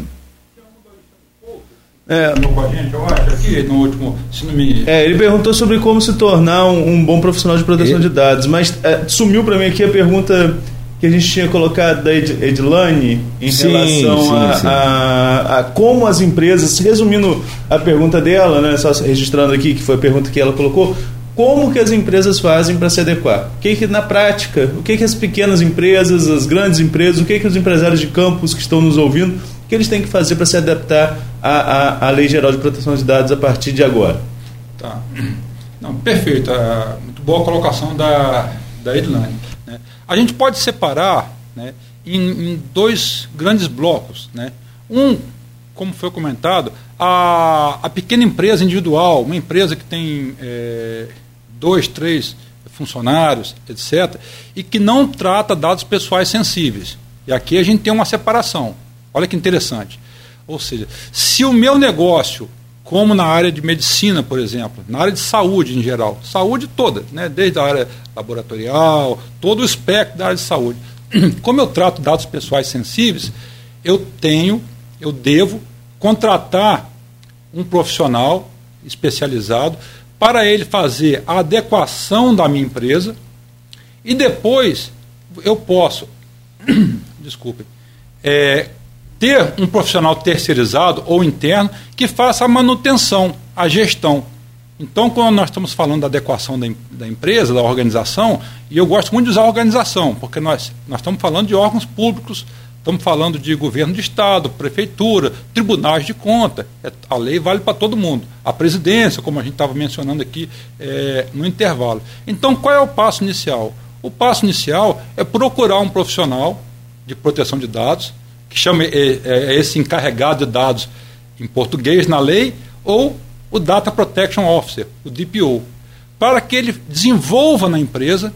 É, com a gente, eu acho, aqui no último. Se não me... é, ele perguntou sobre como se tornar um, um bom profissional de proteção e... de dados, mas é, sumiu para mim aqui a pergunta que a gente tinha colocado da Ed, Edlane em sim, relação sim, a, sim. A, a, como as empresas, resumindo a pergunta dela, né, só registrando aqui que foi a pergunta que ela colocou, como que as empresas fazem para se adequar? O que, que na prática, o que, que as pequenas empresas, as grandes empresas, o que, que os empresários de campus que estão nos ouvindo o que eles têm que fazer para se adaptar à, à, à, Lei Geral de Proteção de Dados a partir de agora? Tá. Não, perfeito. É, muito boa colocação da, da Edlane. Né? A gente pode separar né, em, em, dois grandes blocos. Né? Um, como foi comentado, a, a pequena empresa individual, uma empresa que tem é, dois, três funcionários, etc., e que não trata dados pessoais sensíveis. E aqui a gente tem uma separação. Olha que interessante. Ou seja, se o meu negócio, como na área de medicina, por exemplo, na área de saúde em geral, saúde toda, né, desde a área laboratorial, todo o espectro da área de saúde, como eu trato dados pessoais sensíveis, eu tenho, eu devo contratar um profissional especializado para ele fazer a adequação da minha empresa e depois eu posso, desculpe, é, ter um profissional terceirizado ou interno que faça a manutenção, a gestão. Então, quando nós estamos falando da adequação da, da, empresa, da organização, e eu gosto muito de usar organização, porque nós, nós estamos falando de órgãos públicos, estamos falando de governo de Estado, prefeitura, tribunais de conta. É, a lei vale para todo mundo. A presidência, como a gente estava mencionando aqui é, no intervalo. Então, qual é o passo inicial? O passo inicial é procurar um profissional de proteção de dados que chama é, é, é esse encarregado de dados em português na lei, ou o Data Protection Officer, o DPO, para que ele desenvolva na empresa,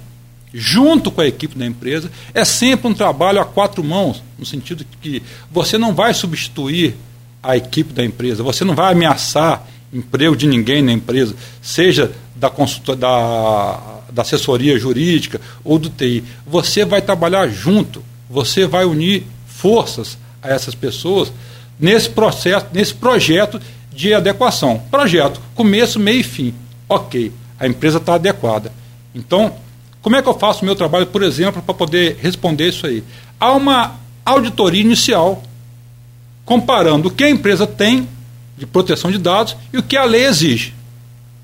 junto com a equipe da empresa, é sempre um trabalho a quatro mãos, no sentido que você não vai substituir a equipe da empresa, você não vai ameaçar emprego de ninguém na empresa, seja da, da, da assessoria jurídica ou do TI. Você vai trabalhar junto, você vai unir forças a essas pessoas nesse processo, nesse projeto de adequação. Projeto, começo, meio e fim. Ok, a empresa está adequada. Então, como é que eu faço o meu trabalho, por exemplo, para poder responder isso aí? Há uma auditoria inicial comparando o que a empresa tem de proteção de dados e o que a lei exige.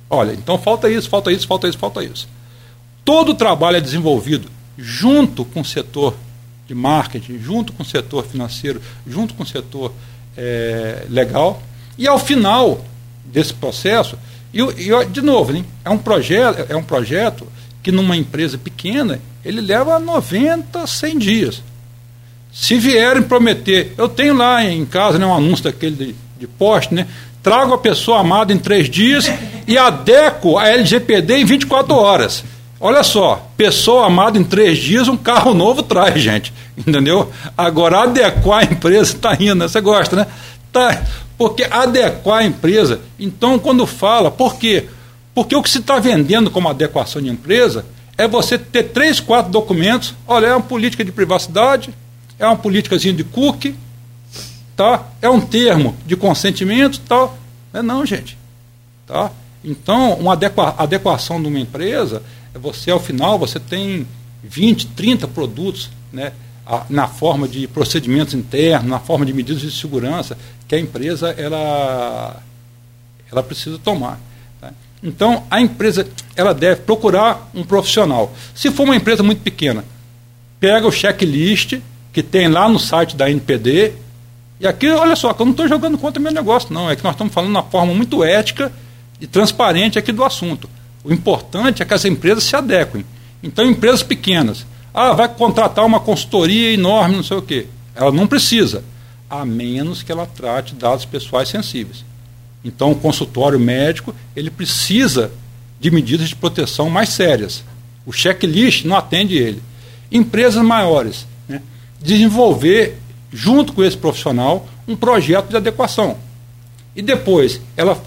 Olha, então falta isso, falta isso, falta isso, falta isso. Todo o trabalho é desenvolvido junto com o setor de marketing, junto com o setor financeiro, junto com o setor é, legal. E ao final desse processo, e, de novo, né, é, um projeto, é um projeto que numa empresa pequena ele leva 90, 100 dias. Se vierem prometer, eu tenho lá em casa né, um anúncio daquele de, de poste, né? Trago a pessoa amada em três dias e adequo a LGPD em 24 horas. Olha só, pessoa amada em três dias, um carro novo traz, gente. Entendeu? Agora, adequar a empresa está indo, né? Você gosta, né? Tá, porque adequar a empresa, então, quando fala, por quê? Porque o que se está vendendo como adequação de empresa é você ter três, quatro documentos. Olha, é uma política de privacidade, é uma políticazinha de cookie, tá? É um termo de consentimento, tal. Não é não, gente. Tá? Então, uma adequa adequação de uma empresa, é você, ao final, você tem 20, 30 produtos, né? na forma de procedimentos internos, na forma de medidas de segurança que a empresa ela, ela precisa tomar. Então, a empresa ela deve procurar um profissional. Se for uma empresa muito pequena, pega o checklist que tem lá no site da NPD. E aqui, olha só, que eu não estou jogando contra o meu negócio, não. É que nós estamos falando de uma forma muito ética e transparente aqui do assunto. O importante é que as empresas se adequem. Então, empresas pequenas, ah, vai contratar uma consultoria enorme, não sei o quê. Ela não precisa, a menos que ela trate dados pessoais sensíveis. Então, o consultório médico, ele precisa de medidas de proteção mais sérias. O checklist não atende ele. Empresas maiores, né, desenvolver, junto com esse profissional, um projeto de adequação. E depois, ela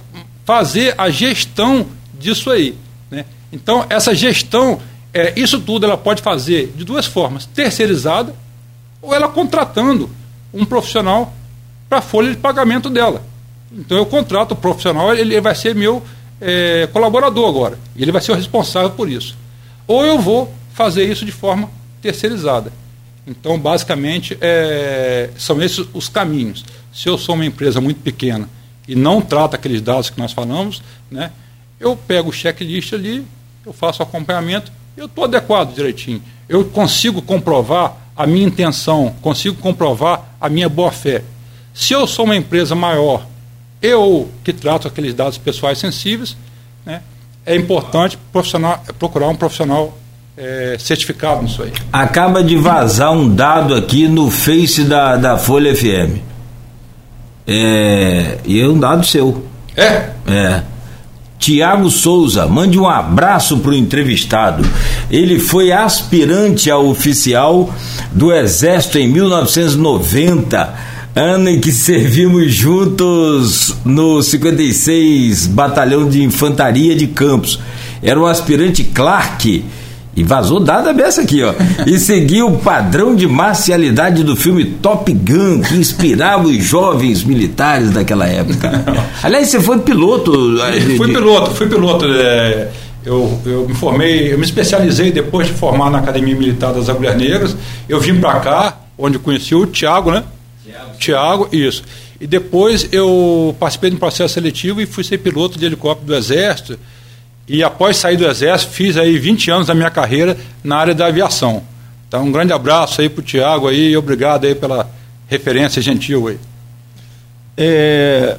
fazer a gestão disso aí. Né? Então, essa gestão, é, isso tudo ela pode fazer de duas formas: terceirizada ou ela contratando um profissional para a folha de pagamento dela. Então, eu contrato o profissional, ele vai ser meu é, colaborador agora, ele vai ser o responsável por isso. Ou eu vou fazer isso de forma terceirizada. Então, basicamente, é, são esses os caminhos. Se eu sou uma empresa muito pequena e não trata aqueles dados que nós falamos, né, eu pego o checklist ali, eu faço o acompanhamento, eu estou adequado direitinho. Eu consigo comprovar a minha intenção, consigo comprovar a minha boa-fé. Se eu sou uma empresa maior, eu que trato aqueles dados pessoais sensíveis, né, é importante procurar um profissional é, certificado nisso aí. Acaba de vazar um dado aqui no Face da, da Folha FM. É, e é um dado seu. É? É. Tiago Souza, mande um abraço para o entrevistado. Ele foi aspirante a oficial do Exército em 1990, ano em que servimos juntos no 56 Batalhão de Infantaria de Campos. Era o aspirante Clark e vazou dada dessa aqui, ó. E seguiu o padrão de marcialidade do filme Top Gun, que inspirava os jovens militares daquela época. Aliás, você foi piloto. De, fui piloto, fui piloto. É, eu, eu me formei, eu me especializei depois de formar na Academia Militar das Agulhas Negras. Eu vim para cá, onde conheci o Tiago, né? Tiago, isso. E depois eu participei de um processo seletivo e fui ser piloto de helicóptero do Exército. E após sair do Exército, fiz aí 20 anos da minha carreira na área da aviação. Então, um grande abraço aí para o Tiago aí e obrigado aí pela referência gentil aí. É,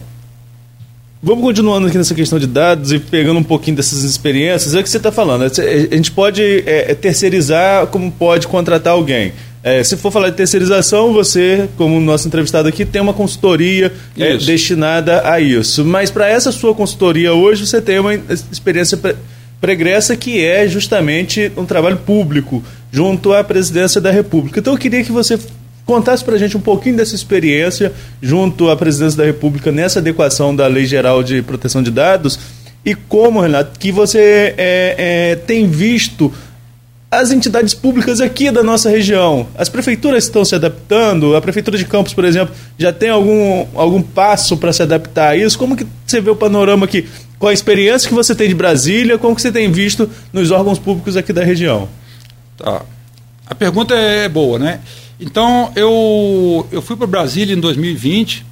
Vamos continuando aqui nessa questão de dados e pegando um pouquinho dessas experiências. É o que você está falando. A gente pode é, terceirizar como pode contratar alguém. É, se for falar de terceirização, você, como nosso entrevistado aqui, tem uma consultoria é, destinada a isso. Mas para essa sua consultoria hoje, você tem uma experiência pre pregressa que é justamente um trabalho público junto à presidência da República. Então eu queria que você contasse para a gente um pouquinho dessa experiência junto à presidência da República nessa adequação da Lei Geral de Proteção de Dados e como, Renato, que você é, é, tem visto as entidades públicas aqui da nossa região, as prefeituras estão se adaptando? A prefeitura de Campos, por exemplo, já tem algum, algum passo para se adaptar a isso? Como que você vê o panorama aqui? Com a experiência que você tem de Brasília, como que você tem visto nos órgãos públicos aqui da região? Tá. A pergunta é boa, né? Então, eu, eu fui para Brasília em 2020,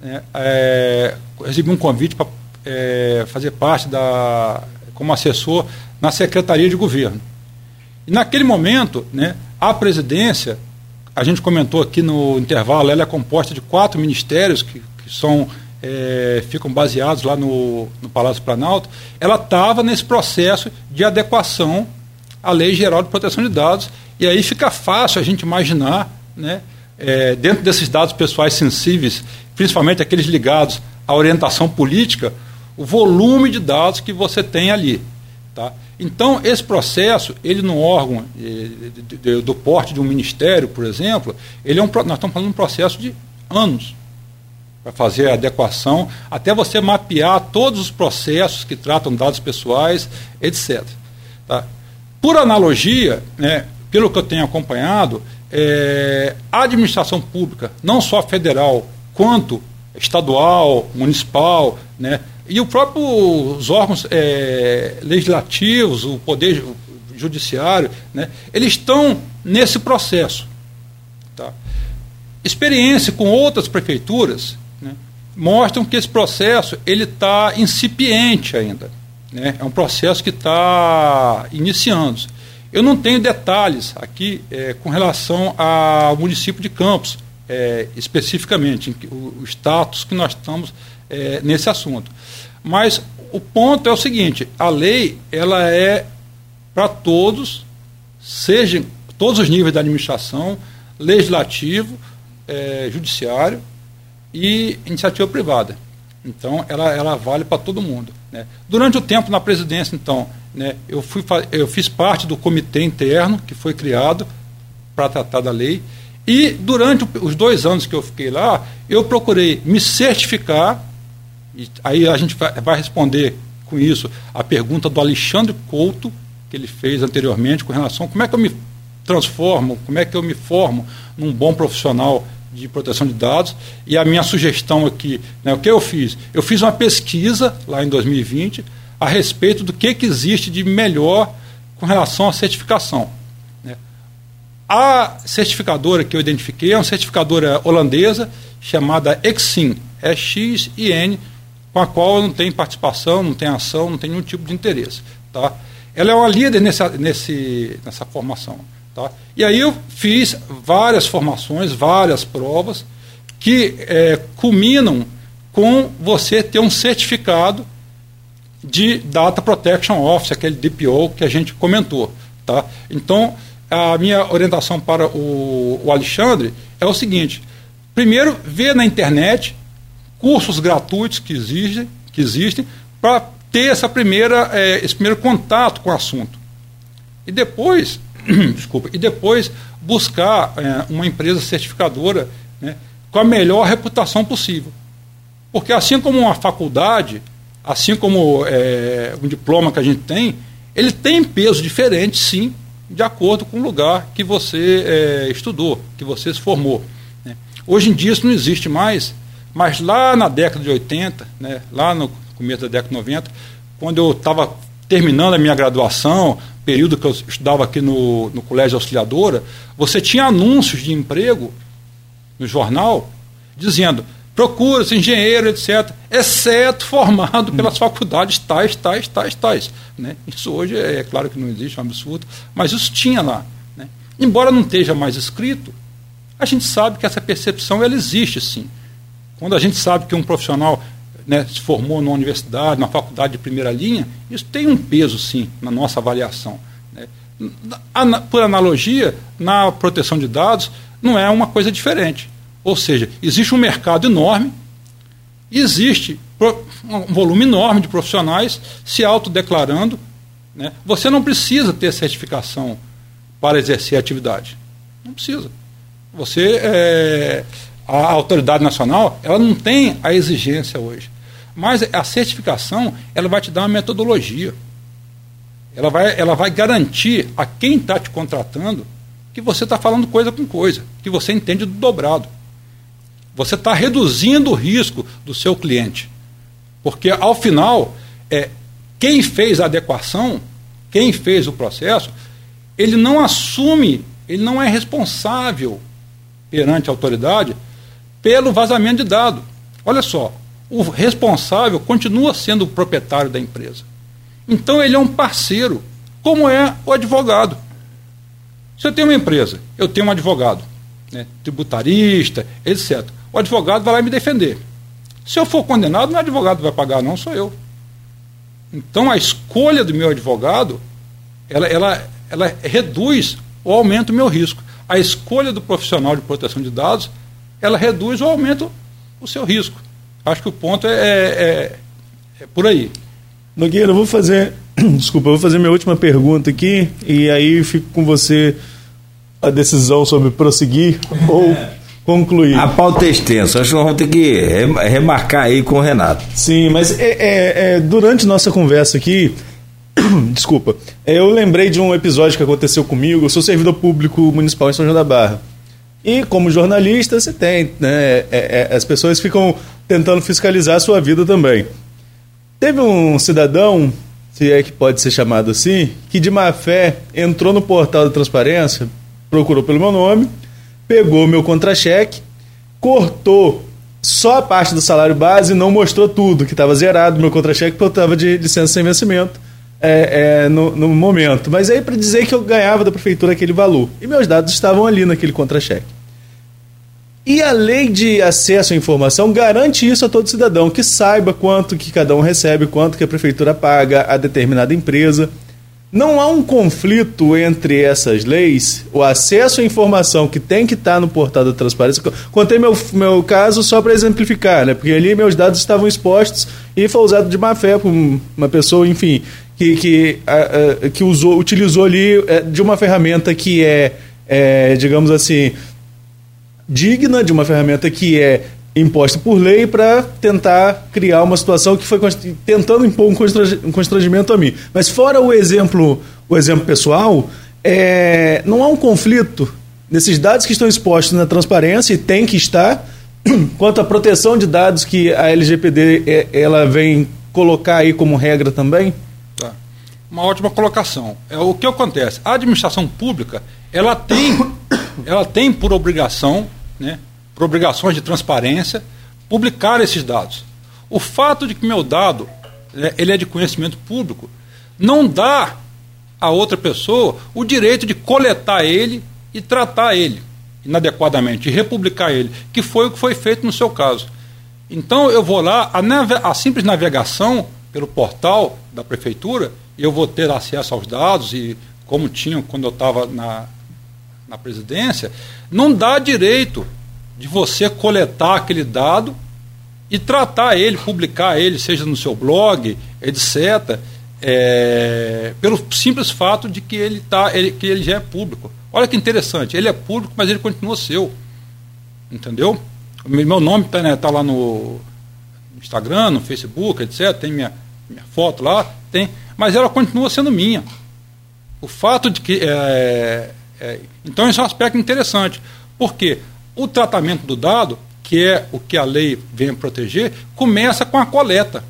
né, é, recebi um convite para é, fazer parte da, como assessor na Secretaria de Governo. E naquele momento, né, a presidência, a gente comentou aqui no intervalo, ela é composta de quatro ministérios que, que são é, ficam baseados lá no, no Palácio Planalto, ela estava nesse processo de adequação à Lei Geral de Proteção de Dados, e aí fica fácil a gente imaginar, né, é, dentro desses dados pessoais sensíveis, principalmente aqueles ligados à orientação política, o volume de dados que você tem ali. Tá? Então, esse processo, ele no órgão eh, do porte de um ministério, por exemplo, ele é um, nós estamos falando de um processo de anos para fazer a adequação, até você mapear todos os processos que tratam dados pessoais, etc. Tá? Por analogia, né, pelo que eu tenho acompanhado, é, a administração pública, não só federal, quanto estadual, municipal, né, e os próprios órgãos é, legislativos, o poder judiciário, né, eles estão nesse processo. Tá? Experiência com outras prefeituras né, mostram que esse processo ele está incipiente ainda. Né? É um processo que está iniciando. Eu não tenho detalhes aqui é, com relação ao município de Campos, é, especificamente, o, o, status que nós estamos é, nesse assunto. Mas o ponto é o seguinte: a lei ela é para todos, seja todos os níveis da administração, legislativo, é, judiciário e iniciativa privada. Então, ela, ela vale para todo mundo. Né? Durante o tempo na presidência, então, né, eu, fui, eu fiz parte do comitê interno que foi criado para tratar da lei. E durante os dois anos que eu fiquei lá, eu procurei me certificar. E aí a gente vai, responder com isso a pergunta do Alexandre Couto, que ele fez anteriormente, com relação a como é que eu me transformo, como é que eu me formo num bom profissional de proteção de dados. E a minha sugestão aqui, né, o que eu fiz? Eu fiz uma pesquisa lá em 2020 a respeito do que, que existe de melhor com relação à certificação. Né. A certificadora que eu identifiquei é uma certificadora holandesa chamada Exim, é X e N, com a qual não tenho participação, não tenho ação, não tenho nenhum tipo de interesse. Tá? Ela é uma líder nessa, nesse, nessa formação. Tá? E aí eu fiz várias formações, várias provas, que é, culminam com você ter um certificado de Data Protection Office, aquele DPO que a gente comentou. Tá? Então, a minha orientação para o, o Alexandre é o seguinte: primeiro, ver na internet cursos gratuitos que existem, que existem para ter essa primeira, é, esse primeiro contato com o assunto. E depois, desculpa, e depois buscar é, uma empresa certificadora né, com a melhor reputação possível. Porque assim como uma faculdade, assim como é, um diploma que a gente tem, ele tem peso diferente, sim, de acordo com o lugar que você é, estudou, que você se formou. Né. Hoje em dia isso não existe mais, mas lá na década de 80, né, lá no começo da década de 90, quando eu estava terminando a minha graduação, período que eu estudava aqui no, no Colégio Auxiliadora, você tinha anúncios de emprego no jornal dizendo procura-se engenheiro, etc., exceto formado pelas hum. faculdades tais, tais, tais, tais. Né? Isso hoje é, é, claro que não existe, é um absurdo, mas isso tinha lá. Né? Embora não esteja mais escrito, a gente sabe que essa percepção ela existe sim. Quando a gente sabe que um profissional né, se formou numa universidade, numa faculdade de primeira linha, isso tem um peso, sim, na nossa avaliação. Né. Por analogia, na proteção de dados, não é uma coisa diferente. Ou seja, existe um mercado enorme, existe um volume enorme de profissionais se autodeclarando. Né? Você não precisa ter certificação para exercer a atividade. Não precisa. Você, é, a autoridade nacional, ela não tem a exigência hoje. Mas a certificação, ela vai te dar uma metodologia. Ela vai, ela vai garantir a quem está te contratando que você está falando coisa com coisa, que você entende do dobrado. Você está reduzindo o risco do seu cliente. Porque, ao final, é, quem fez a adequação, quem fez o processo, ele não assume, ele não é responsável perante a autoridade pelo vazamento de dado. Olha só, o responsável continua sendo o proprietário da empresa. Então ele é um parceiro, como é o advogado. Se eu tenho uma empresa, eu tenho um advogado, né, tributarista, etc. O advogado vai lá me defender. Se eu for condenado, não é advogado que vai pagar, não, sou eu. Então a escolha do meu advogado, ela, ela, ela reduz ou aumenta o meu risco. A escolha do profissional de proteção de dados, ela reduz ou aumenta o seu risco. Acho que o ponto é, é, é, é por aí. Nogueira, eu vou fazer. Desculpa, eu vou fazer minha última pergunta aqui e aí fico com você a decisão sobre prosseguir ou concluir. A pauta é extensa, acho que nós vamos ter que remarcar aí com o Renato. Sim, mas é, é, é durante nossa conversa aqui, Desculpa. Eu lembrei de um episódio que aconteceu comigo. Eu sou servidor público municipal em São João da Barra. E como jornalista, você tem, né? É, é, as pessoas ficam tentando fiscalizar a sua vida também. Teve um cidadão, se é que pode ser chamado assim, que de má fé entrou no portal da transparência, procurou pelo meu nome, pegou meu contra-cheque, cortou só a parte do salário base e não mostrou tudo, que estava zerado meu contra-cheque porque eu estava de licença sem vencimento é, é, no, no, momento. Mas aí para dizer que eu ganhava da prefeitura aquele valor. E meus dados estavam ali naquele contra-cheque. E a lei de acesso à informação garante isso a todo cidadão, que saiba quanto que cada um recebe, quanto que a prefeitura paga a determinada empresa. Não há um conflito entre essas leis, o acesso à informação que tem que estar no portal da transparência. Contei meu, meu caso só para exemplificar, né? porque ali meus dados estavam expostos e foi usado de má fé por uma pessoa, enfim, que, que, a, a, que usou, utilizou ali é, de uma ferramenta que é, é digamos assim, digna, de uma ferramenta que é imposta por lei para tentar criar uma situação que foi tentando impor um constrangimento a mim. Mas fora o exemplo, o exemplo pessoal, é, não há um conflito nesses dados que estão expostos na transparência e tem que estar quanto à proteção de dados que a LGPD é, ela vem colocar aí como regra também? Uma ótima colocação. É o que acontece. A administração pública ela tem ela tem por obrigação né, por obrigações de transparência, publicar esses dados. O fato de que meu dado né, ele é de conhecimento público não dá a outra pessoa o direito de coletar ele e tratar ele inadequadamente, e republicar ele, que foi o que foi feito no seu caso. Então eu vou lá, a, a simples navegação pelo portal da prefeitura, eu vou ter acesso aos dados e como tinha quando eu estava na, na presidência, não dá direito de você coletar aquele dado e tratar ele, publicar ele, seja no seu blog, etc., é, pelo simples fato de que ele, tá, ele, que ele já é público. Olha que interessante, ele é público, mas ele continua seu. Entendeu? Meu nome está né, tá lá no Instagram, no Facebook, etc. Tem minha, minha foto lá, tem, mas ela continua sendo minha. O fato de que é, é, então, esse é um aspecto interessante, porque o tratamento do dado, que é o que a lei vem proteger, começa com a coleta.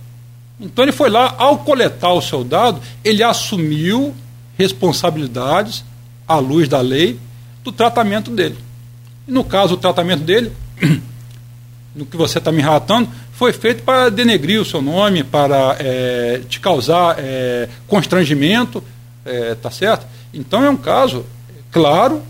Então, ele foi lá, ao coletar o seu dado, ele assumiu responsabilidades, à luz da lei, do tratamento dele. E no caso, o tratamento dele, no que você está me relatando, foi feito para denegrir o seu nome, para é, te causar é, constrangimento, é, tá certo? Então é um caso claro,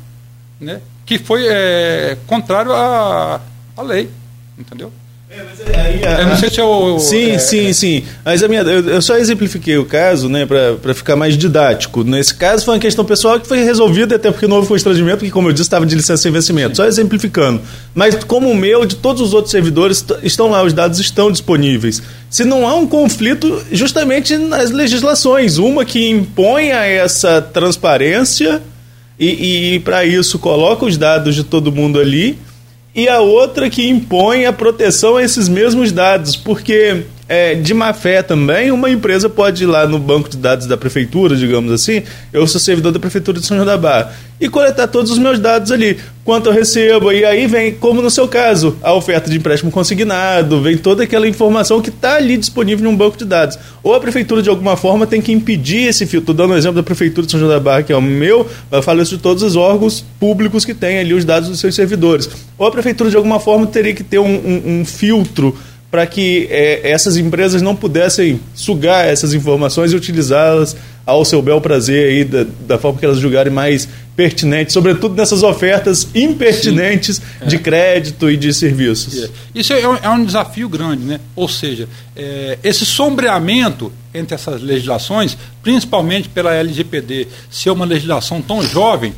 né, que foi é, contrário à, à lei, entendeu? É, aí, a, eu não sei se eu. Sim, é, sim, sim. Mas a minha, eu, eu só exemplifiquei o caso, né, para ficar mais didático. Nesse caso foi uma questão pessoal que foi resolvida, até porque não houve constrangimento, que, como eu disse, estava de licença sem vencimento. Sim. Só exemplificando. Mas como o meu, de todos os outros servidores, estão lá, os dados estão disponíveis. Se não há um conflito justamente nas legislações, uma que imponha essa transparência e, e para isso coloca os dados de todo mundo ali, e a outra que impõe a proteção a esses mesmos dados, porque é, de má fé também, uma empresa pode ir lá no banco de dados da prefeitura, digamos assim, eu sou servidor da prefeitura de São João da Barra, e coletar todos os meus dados ali, quanto eu recebo, e aí vem, como no seu caso, a oferta de empréstimo consignado, vem toda aquela informação que está ali disponível em um banco de dados. Ou a prefeitura, de alguma forma, tem que impedir esse filtro. Estou dando um exemplo da prefeitura de São João da Barra, que é o meu, eu falo isso de todos os órgãos públicos que têm ali os dados dos seus servidores. Ou a prefeitura, de alguma forma, teria que ter um, um, um filtro para que é, essas empresas não pudessem sugar essas informações e utilizá-las ao seu bel prazer aí, da, da, forma que elas julgarem mais pertinente, sobretudo nessas ofertas impertinentes é. de crédito e de serviços. É. Isso é um, é um, desafio grande, né? ou seja, é, esse sombreamento entre essas legislações, principalmente pela LGPD, ser uma legislação tão jovem,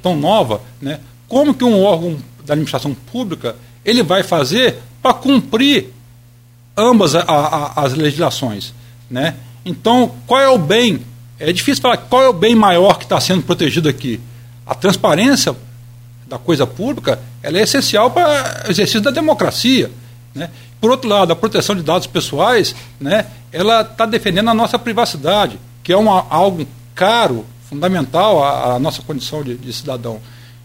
tão nova, né? como que um órgão da administração pública ele vai fazer para cumprir ambas a, a, as legislações. Né? Então, qual é o bem? É difícil falar qual é o bem maior que está sendo protegido aqui. A transparência da coisa pública ela é essencial para o exercício da democracia. Né? Por outro lado, a proteção de dados pessoais, né, ela está defendendo a nossa privacidade. que é uma, algo caro, fundamental à, à nossa condição de, de, cidadão.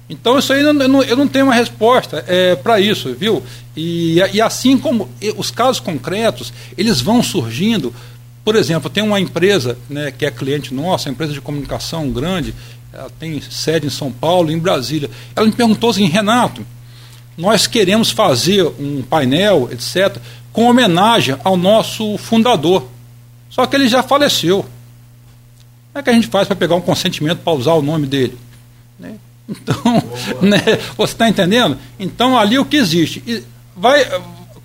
Então, isso aí eu não, eu não tenho uma resposta é, para isso, viu? E, e assim como os casos concretos, eles vão surgindo. Por exemplo, tem uma empresa né, que é cliente nossa, empresa de comunicação grande, ela tem sede em São Paulo, em Brasília. Ela me perguntou assim, Renato, nós queremos fazer um painel, etc., com homenagem ao nosso fundador. Só que ele já faleceu. Como é que a gente faz para pegar um consentimento para usar o nome dele? Né? Então, né, você está entendendo? Então, ali o que existe? Vai,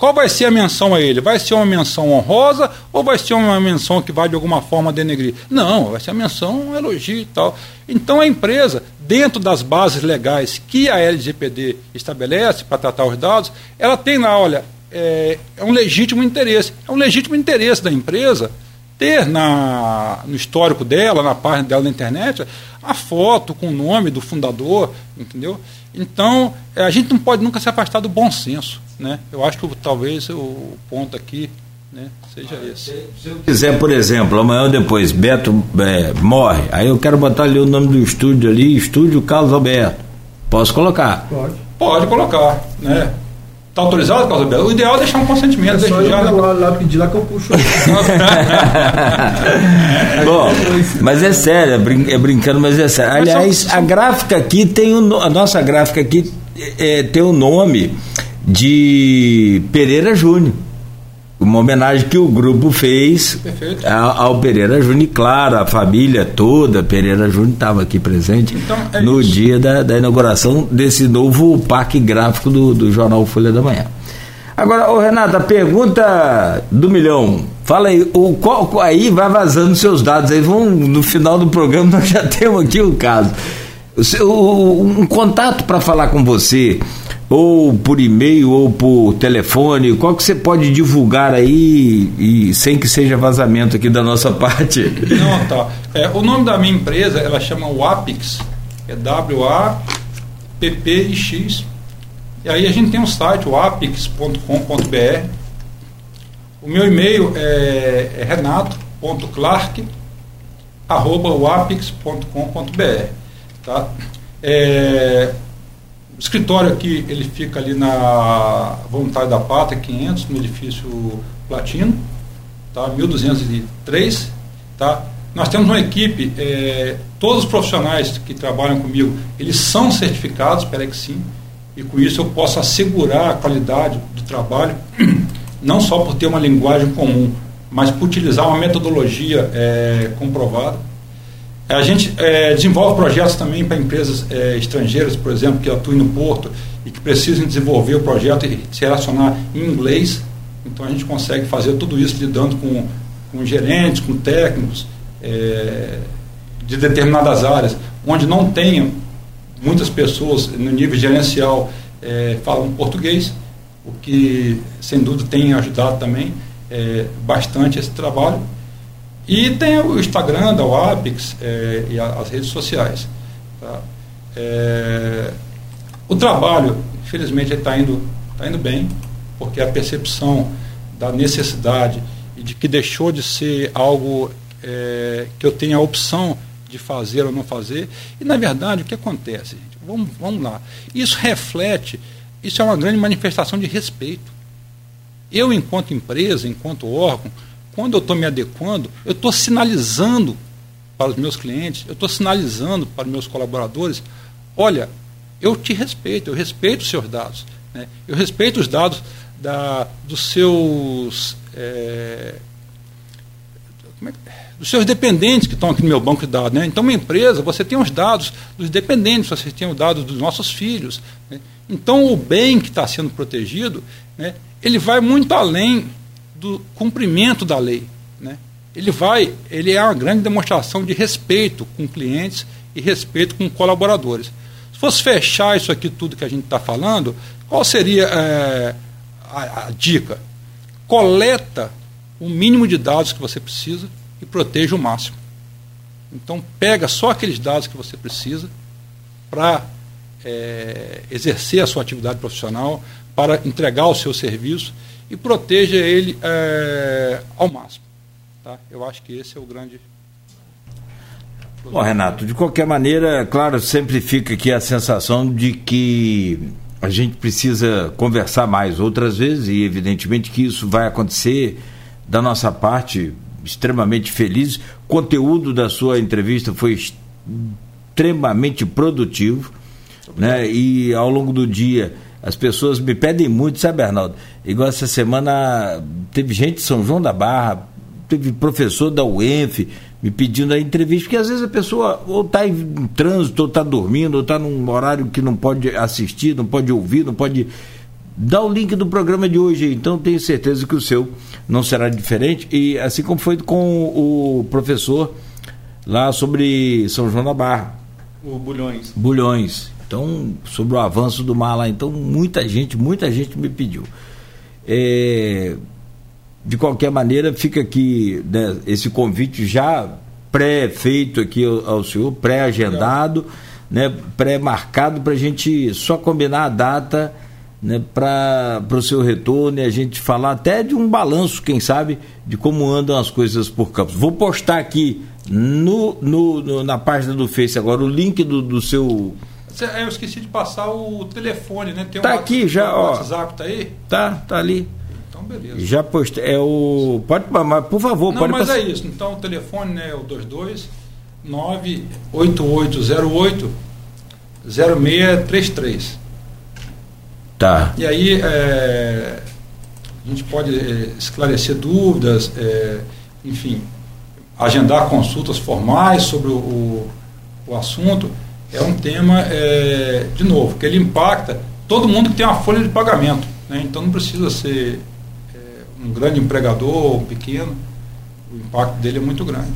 qual vai ser a menção a ele? Vai ser uma menção honrosa ou vai ser uma menção que vai de alguma forma denegrir? Não, vai ser a menção, um elogio e tal. Então a empresa, dentro das bases legais que a LGPD estabelece para tratar os dados, ela tem lá, olha, é, é um legítimo interesse. É um legítimo interesse da empresa ter na, no histórico dela, na página dela na internet, a foto com o nome do fundador, entendeu? Então, a gente não pode nunca se afastar do bom senso. Né? Eu acho que talvez o ponto aqui né, seja esse. Se eu quiser, por exemplo, amanhã ou depois, Beto é, morre, aí eu quero botar ali o nome do estúdio ali, Estúdio Carlos Alberto. Posso colocar? Pode. Pode colocar, né? Está autorizado, Carlos Alberto? O ideal é deixar um consentimento. É só já lá, lá pedir lá que eu puxo. Bom, mas é sério, é, brin é, brincando, mas é sério. Aliás, a gráfica aqui tem o, a nossa gráfica aqui é, tem o nome de Pereira Júnior. Uma homenagem que o grupo fez ao, ao, Pereira Júnior, e claro, a família toda, Pereira Júnior estava aqui presente então, é no isso. dia da, da, inauguração desse novo parque gráfico do, do jornal Folha da Manhã. Agora, ô Renato, a pergunta do milhão. Fala aí, o, qual, aí vai vazando seus dados aí, vão, no final do programa nós já temos aqui o caso. O um contato para falar com você, ou por e-mail ou por telefone, qual que você pode divulgar aí e sem que seja vazamento aqui da nossa parte? Não, tá. É, o nome da minha empresa, ela chama Wapix, é W-A-P-P-I-X. E aí a gente tem um site, wapix.com.br. O meu e-mail é, é renato.clark.wapix.com.br. Tá? É, o escritório aqui, ele fica ali na Vontade da Pátria, 500, no edifício Platino, tá? 1203, tá? Nós temos uma equipe, é, todos os profissionais que trabalham comigo, eles são certificados pela Exim, e com isso eu posso assegurar a qualidade do trabalho, não só por ter uma linguagem comum, mas por utilizar uma metodologia é, comprovada. A gente é, desenvolve projetos também para empresas é, estrangeiras, por exemplo, que atuem no porto e que precisem desenvolver o projeto e se relacionar em inglês. Então a gente consegue fazer tudo isso lidando com, com gerentes, com técnicos é, de determinadas áreas, onde não tenha muitas pessoas no nível gerencial falam português, o que sem dúvida tem ajudado também bastante esse trabalho. E tem o Instagram da UAPIX é, e as redes sociais. Tá? É, o trabalho, infelizmente, está indo, tá indo bem, porque a percepção da necessidade e de que deixou de ser algo é, que eu tenho a opção de fazer ou não fazer. E, na verdade, o que acontece? Gente? Vamos, vamos lá. Isso reflete, isso é uma grande manifestação de respeito. Eu, enquanto empresa, enquanto órgão, quando eu estou me adequando, eu estou sinalizando para os meus clientes, eu estou sinalizando para os meus colaboradores, olha, eu te respeito, eu respeito os seus dados, né? eu respeito os dados da, dos seus é, é, dos seus dependentes que estão aqui no meu banco de dados. Né? Então, uma empresa, você tem os dados dos dependentes, você tem os dados dos nossos filhos. Né? Então, o bem que está sendo protegido, né, ele vai muito além do cumprimento da lei. Né? Ele vai, ele é uma grande demonstração de respeito com clientes e respeito com colaboradores. Se fosse fechar isso aqui tudo que a gente está falando, qual seria é, a, a dica? Coleta o mínimo de dados que você precisa e proteja o máximo. Então pega só aqueles dados que você precisa para é, exercer a sua atividade profissional, para entregar o seu serviço e proteja ele é, ao máximo. Tá? Eu acho que esse é o grande, Bom, Renato, de qualquer maneira, claro, sempre fica aqui a sensação de que a gente precisa conversar mais outras vezes e evidentemente que isso vai acontecer da nossa parte extremamente feliz. O conteúdo da sua entrevista foi extremamente produtivo, né? E ao longo do dia as pessoas me pedem muito, sabe, Arnaldo? Igual essa semana teve gente de São João da Barra, teve professor da UENF me pedindo a entrevista, porque às vezes a pessoa ou está em trânsito, ou está dormindo, ou está num horário que não pode assistir, não pode ouvir, não pode. Dá o link do programa de hoje, então tenho certeza que o seu não será diferente. E assim como foi com o professor lá sobre São João da Barra. O Bulhões. Bulhões. Então, sobre o avanço do mar lá. Então, muita gente, muita gente me pediu. É, de qualquer maneira, fica aqui né, esse convite já pré-feito aqui ao, ao senhor, pré-agendado, né, pré-marcado para a gente só combinar a data né, para o seu retorno e a gente falar até de um balanço, quem sabe, de como andam as coisas por Campos. Vou postar aqui no, no, no na página do Face agora o link do, do seu. Eu esqueci de passar o telefone, né? Tem um tá aqui já, ó. WhatsApp tá aí? Tá, tá ali. Então, beleza. Já postei. É o. Pode, mas por favor, Não, pode mas passar. é isso. Então o telefone né, é o 22 98808 0633. Tá. E aí é, a gente pode é, esclarecer dúvidas, é, enfim, agendar consultas formais sobre o, o, o assunto. É um tema, é, de novo, que ele impacta todo mundo que tem uma folha de pagamento. Né? Então não precisa ser é, um grande empregador ou um pequeno, o impacto dele é muito grande.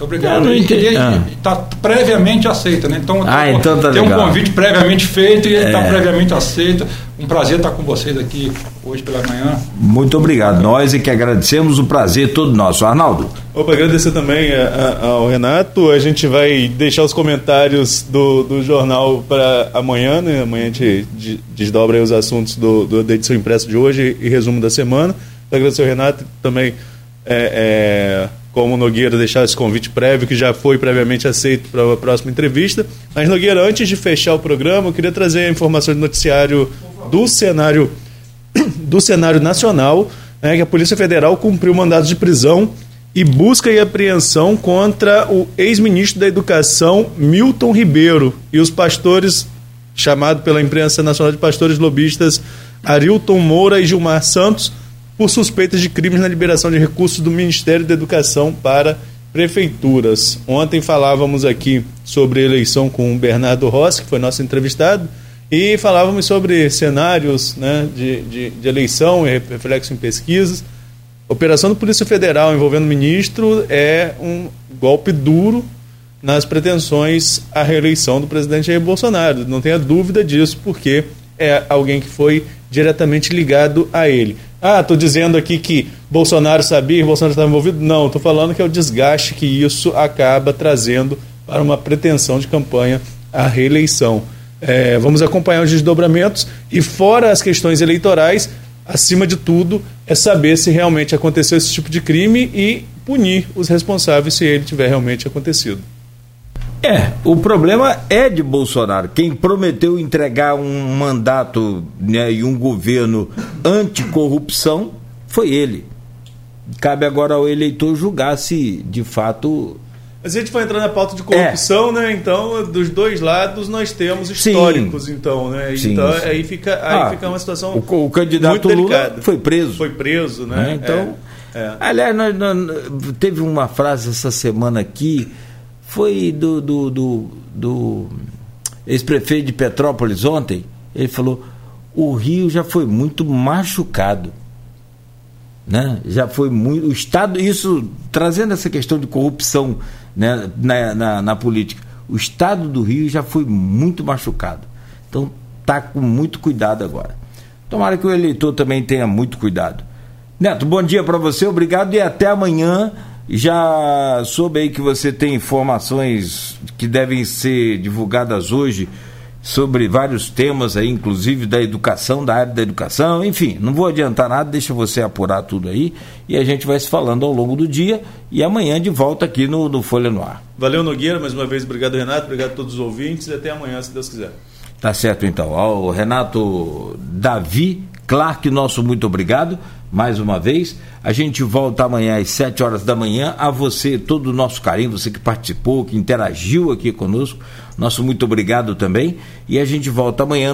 Muito obrigado. Não entendi. Ele Ah. está previamente aceito, né? Então, Ah, tem, então tá tem um convite previamente feito e ele está É. previamente aceito. Um prazer estar com vocês aqui hoje pela manhã. Muito obrigado. Nós é que agradecemos o prazer todo nosso. Arnaldo. Opa, agradecer também a- a- ao Renato. A gente vai deixar os comentários do, do jornal para amanhã, né? Amanhã a gente de- desdobra aí os assuntos do, do, da edição impressa de hoje e resumo da semana. Agradecer ao Renato também, é, é, como Nogueira, deixar esse convite prévio, que já foi previamente aceito para a próxima entrevista. Mas, Nogueira, antes de fechar o programa, eu queria trazer a informação de noticiário do cenário do cenário nacional, né, que a Polícia Federal cumpriu mandados de prisão e busca e apreensão contra o ex-ministro da Educação, Milton Ribeiro, e os pastores, chamado pela imprensa nacional de pastores lobistas, Arilton Moura e Gilmar Santos, por suspeitas de crimes na liberação de recursos do Ministério da Educação para prefeituras. Ontem falávamos aqui sobre eleição com o Bernardo Rossi, que foi nosso entrevistado, e falávamos sobre cenários né, de, de, de eleição e reflexo em pesquisas. Operação da Polícia Federal envolvendo o ministro é um golpe duro nas pretensões à reeleição do presidente Jair Bolsonaro. Não tenha dúvida disso, porque é alguém que foi diretamente ligado a ele. Ah, estou dizendo aqui que Bolsonaro sabia Bolsonaro estava envolvido. Não, estou falando que é o desgaste que isso acaba trazendo para uma pretensão de campanha à reeleição. É, vamos acompanhar os desdobramentos e, fora as questões eleitorais, acima de tudo, é saber se realmente aconteceu esse tipo de crime e punir os responsáveis se ele tiver realmente acontecido. É, o problema é de Bolsonaro. Quem prometeu entregar um mandato né, e um governo anticorrupção foi ele. Cabe agora ao eleitor julgar se de fato. Mas a gente vai entrar na pauta de corrupção, né? Então, dos dois lados nós temos Sim. históricos, então, né? Sim, então sim. aí fica aí Ah, fica uma situação o, o candidato muito Lula delicada. foi preso. Foi preso, né? né? Então, É, é. aliás, nós- nós- teve uma frase essa semana aqui, foi do, do, do, do ex-prefeito de Petrópolis ontem. Ele falou: o Rio já foi muito machucado. Né? Já foi muito. O Estado, isso trazendo essa questão de corrupção né, na, na, na política. O Estado do Rio já foi muito machucado. Então tá com muito cuidado agora. Tomara que o eleitor também tenha muito cuidado. Neto, bom dia para você, obrigado e até amanhã. Já soube aí que você tem informações que devem ser divulgadas hoje sobre vários temas aí, inclusive da educação, da área da educação, enfim, não vou adiantar nada, deixa você apurar tudo aí e a gente vai se falando ao longo do dia e amanhã de volta aqui no, no Folha no Ar. Valeu, Nogueira, mais uma vez, obrigado, Renato, obrigado a todos os ouvintes e até amanhã, se Deus quiser. Tá certo então. Ao Renato Davi Clark, nosso muito obrigado mais uma vez. A gente volta amanhã às 7 horas da manhã. A você, todo o nosso carinho, você que participou, que interagiu aqui conosco. Nosso muito obrigado também. E a gente volta amanhã.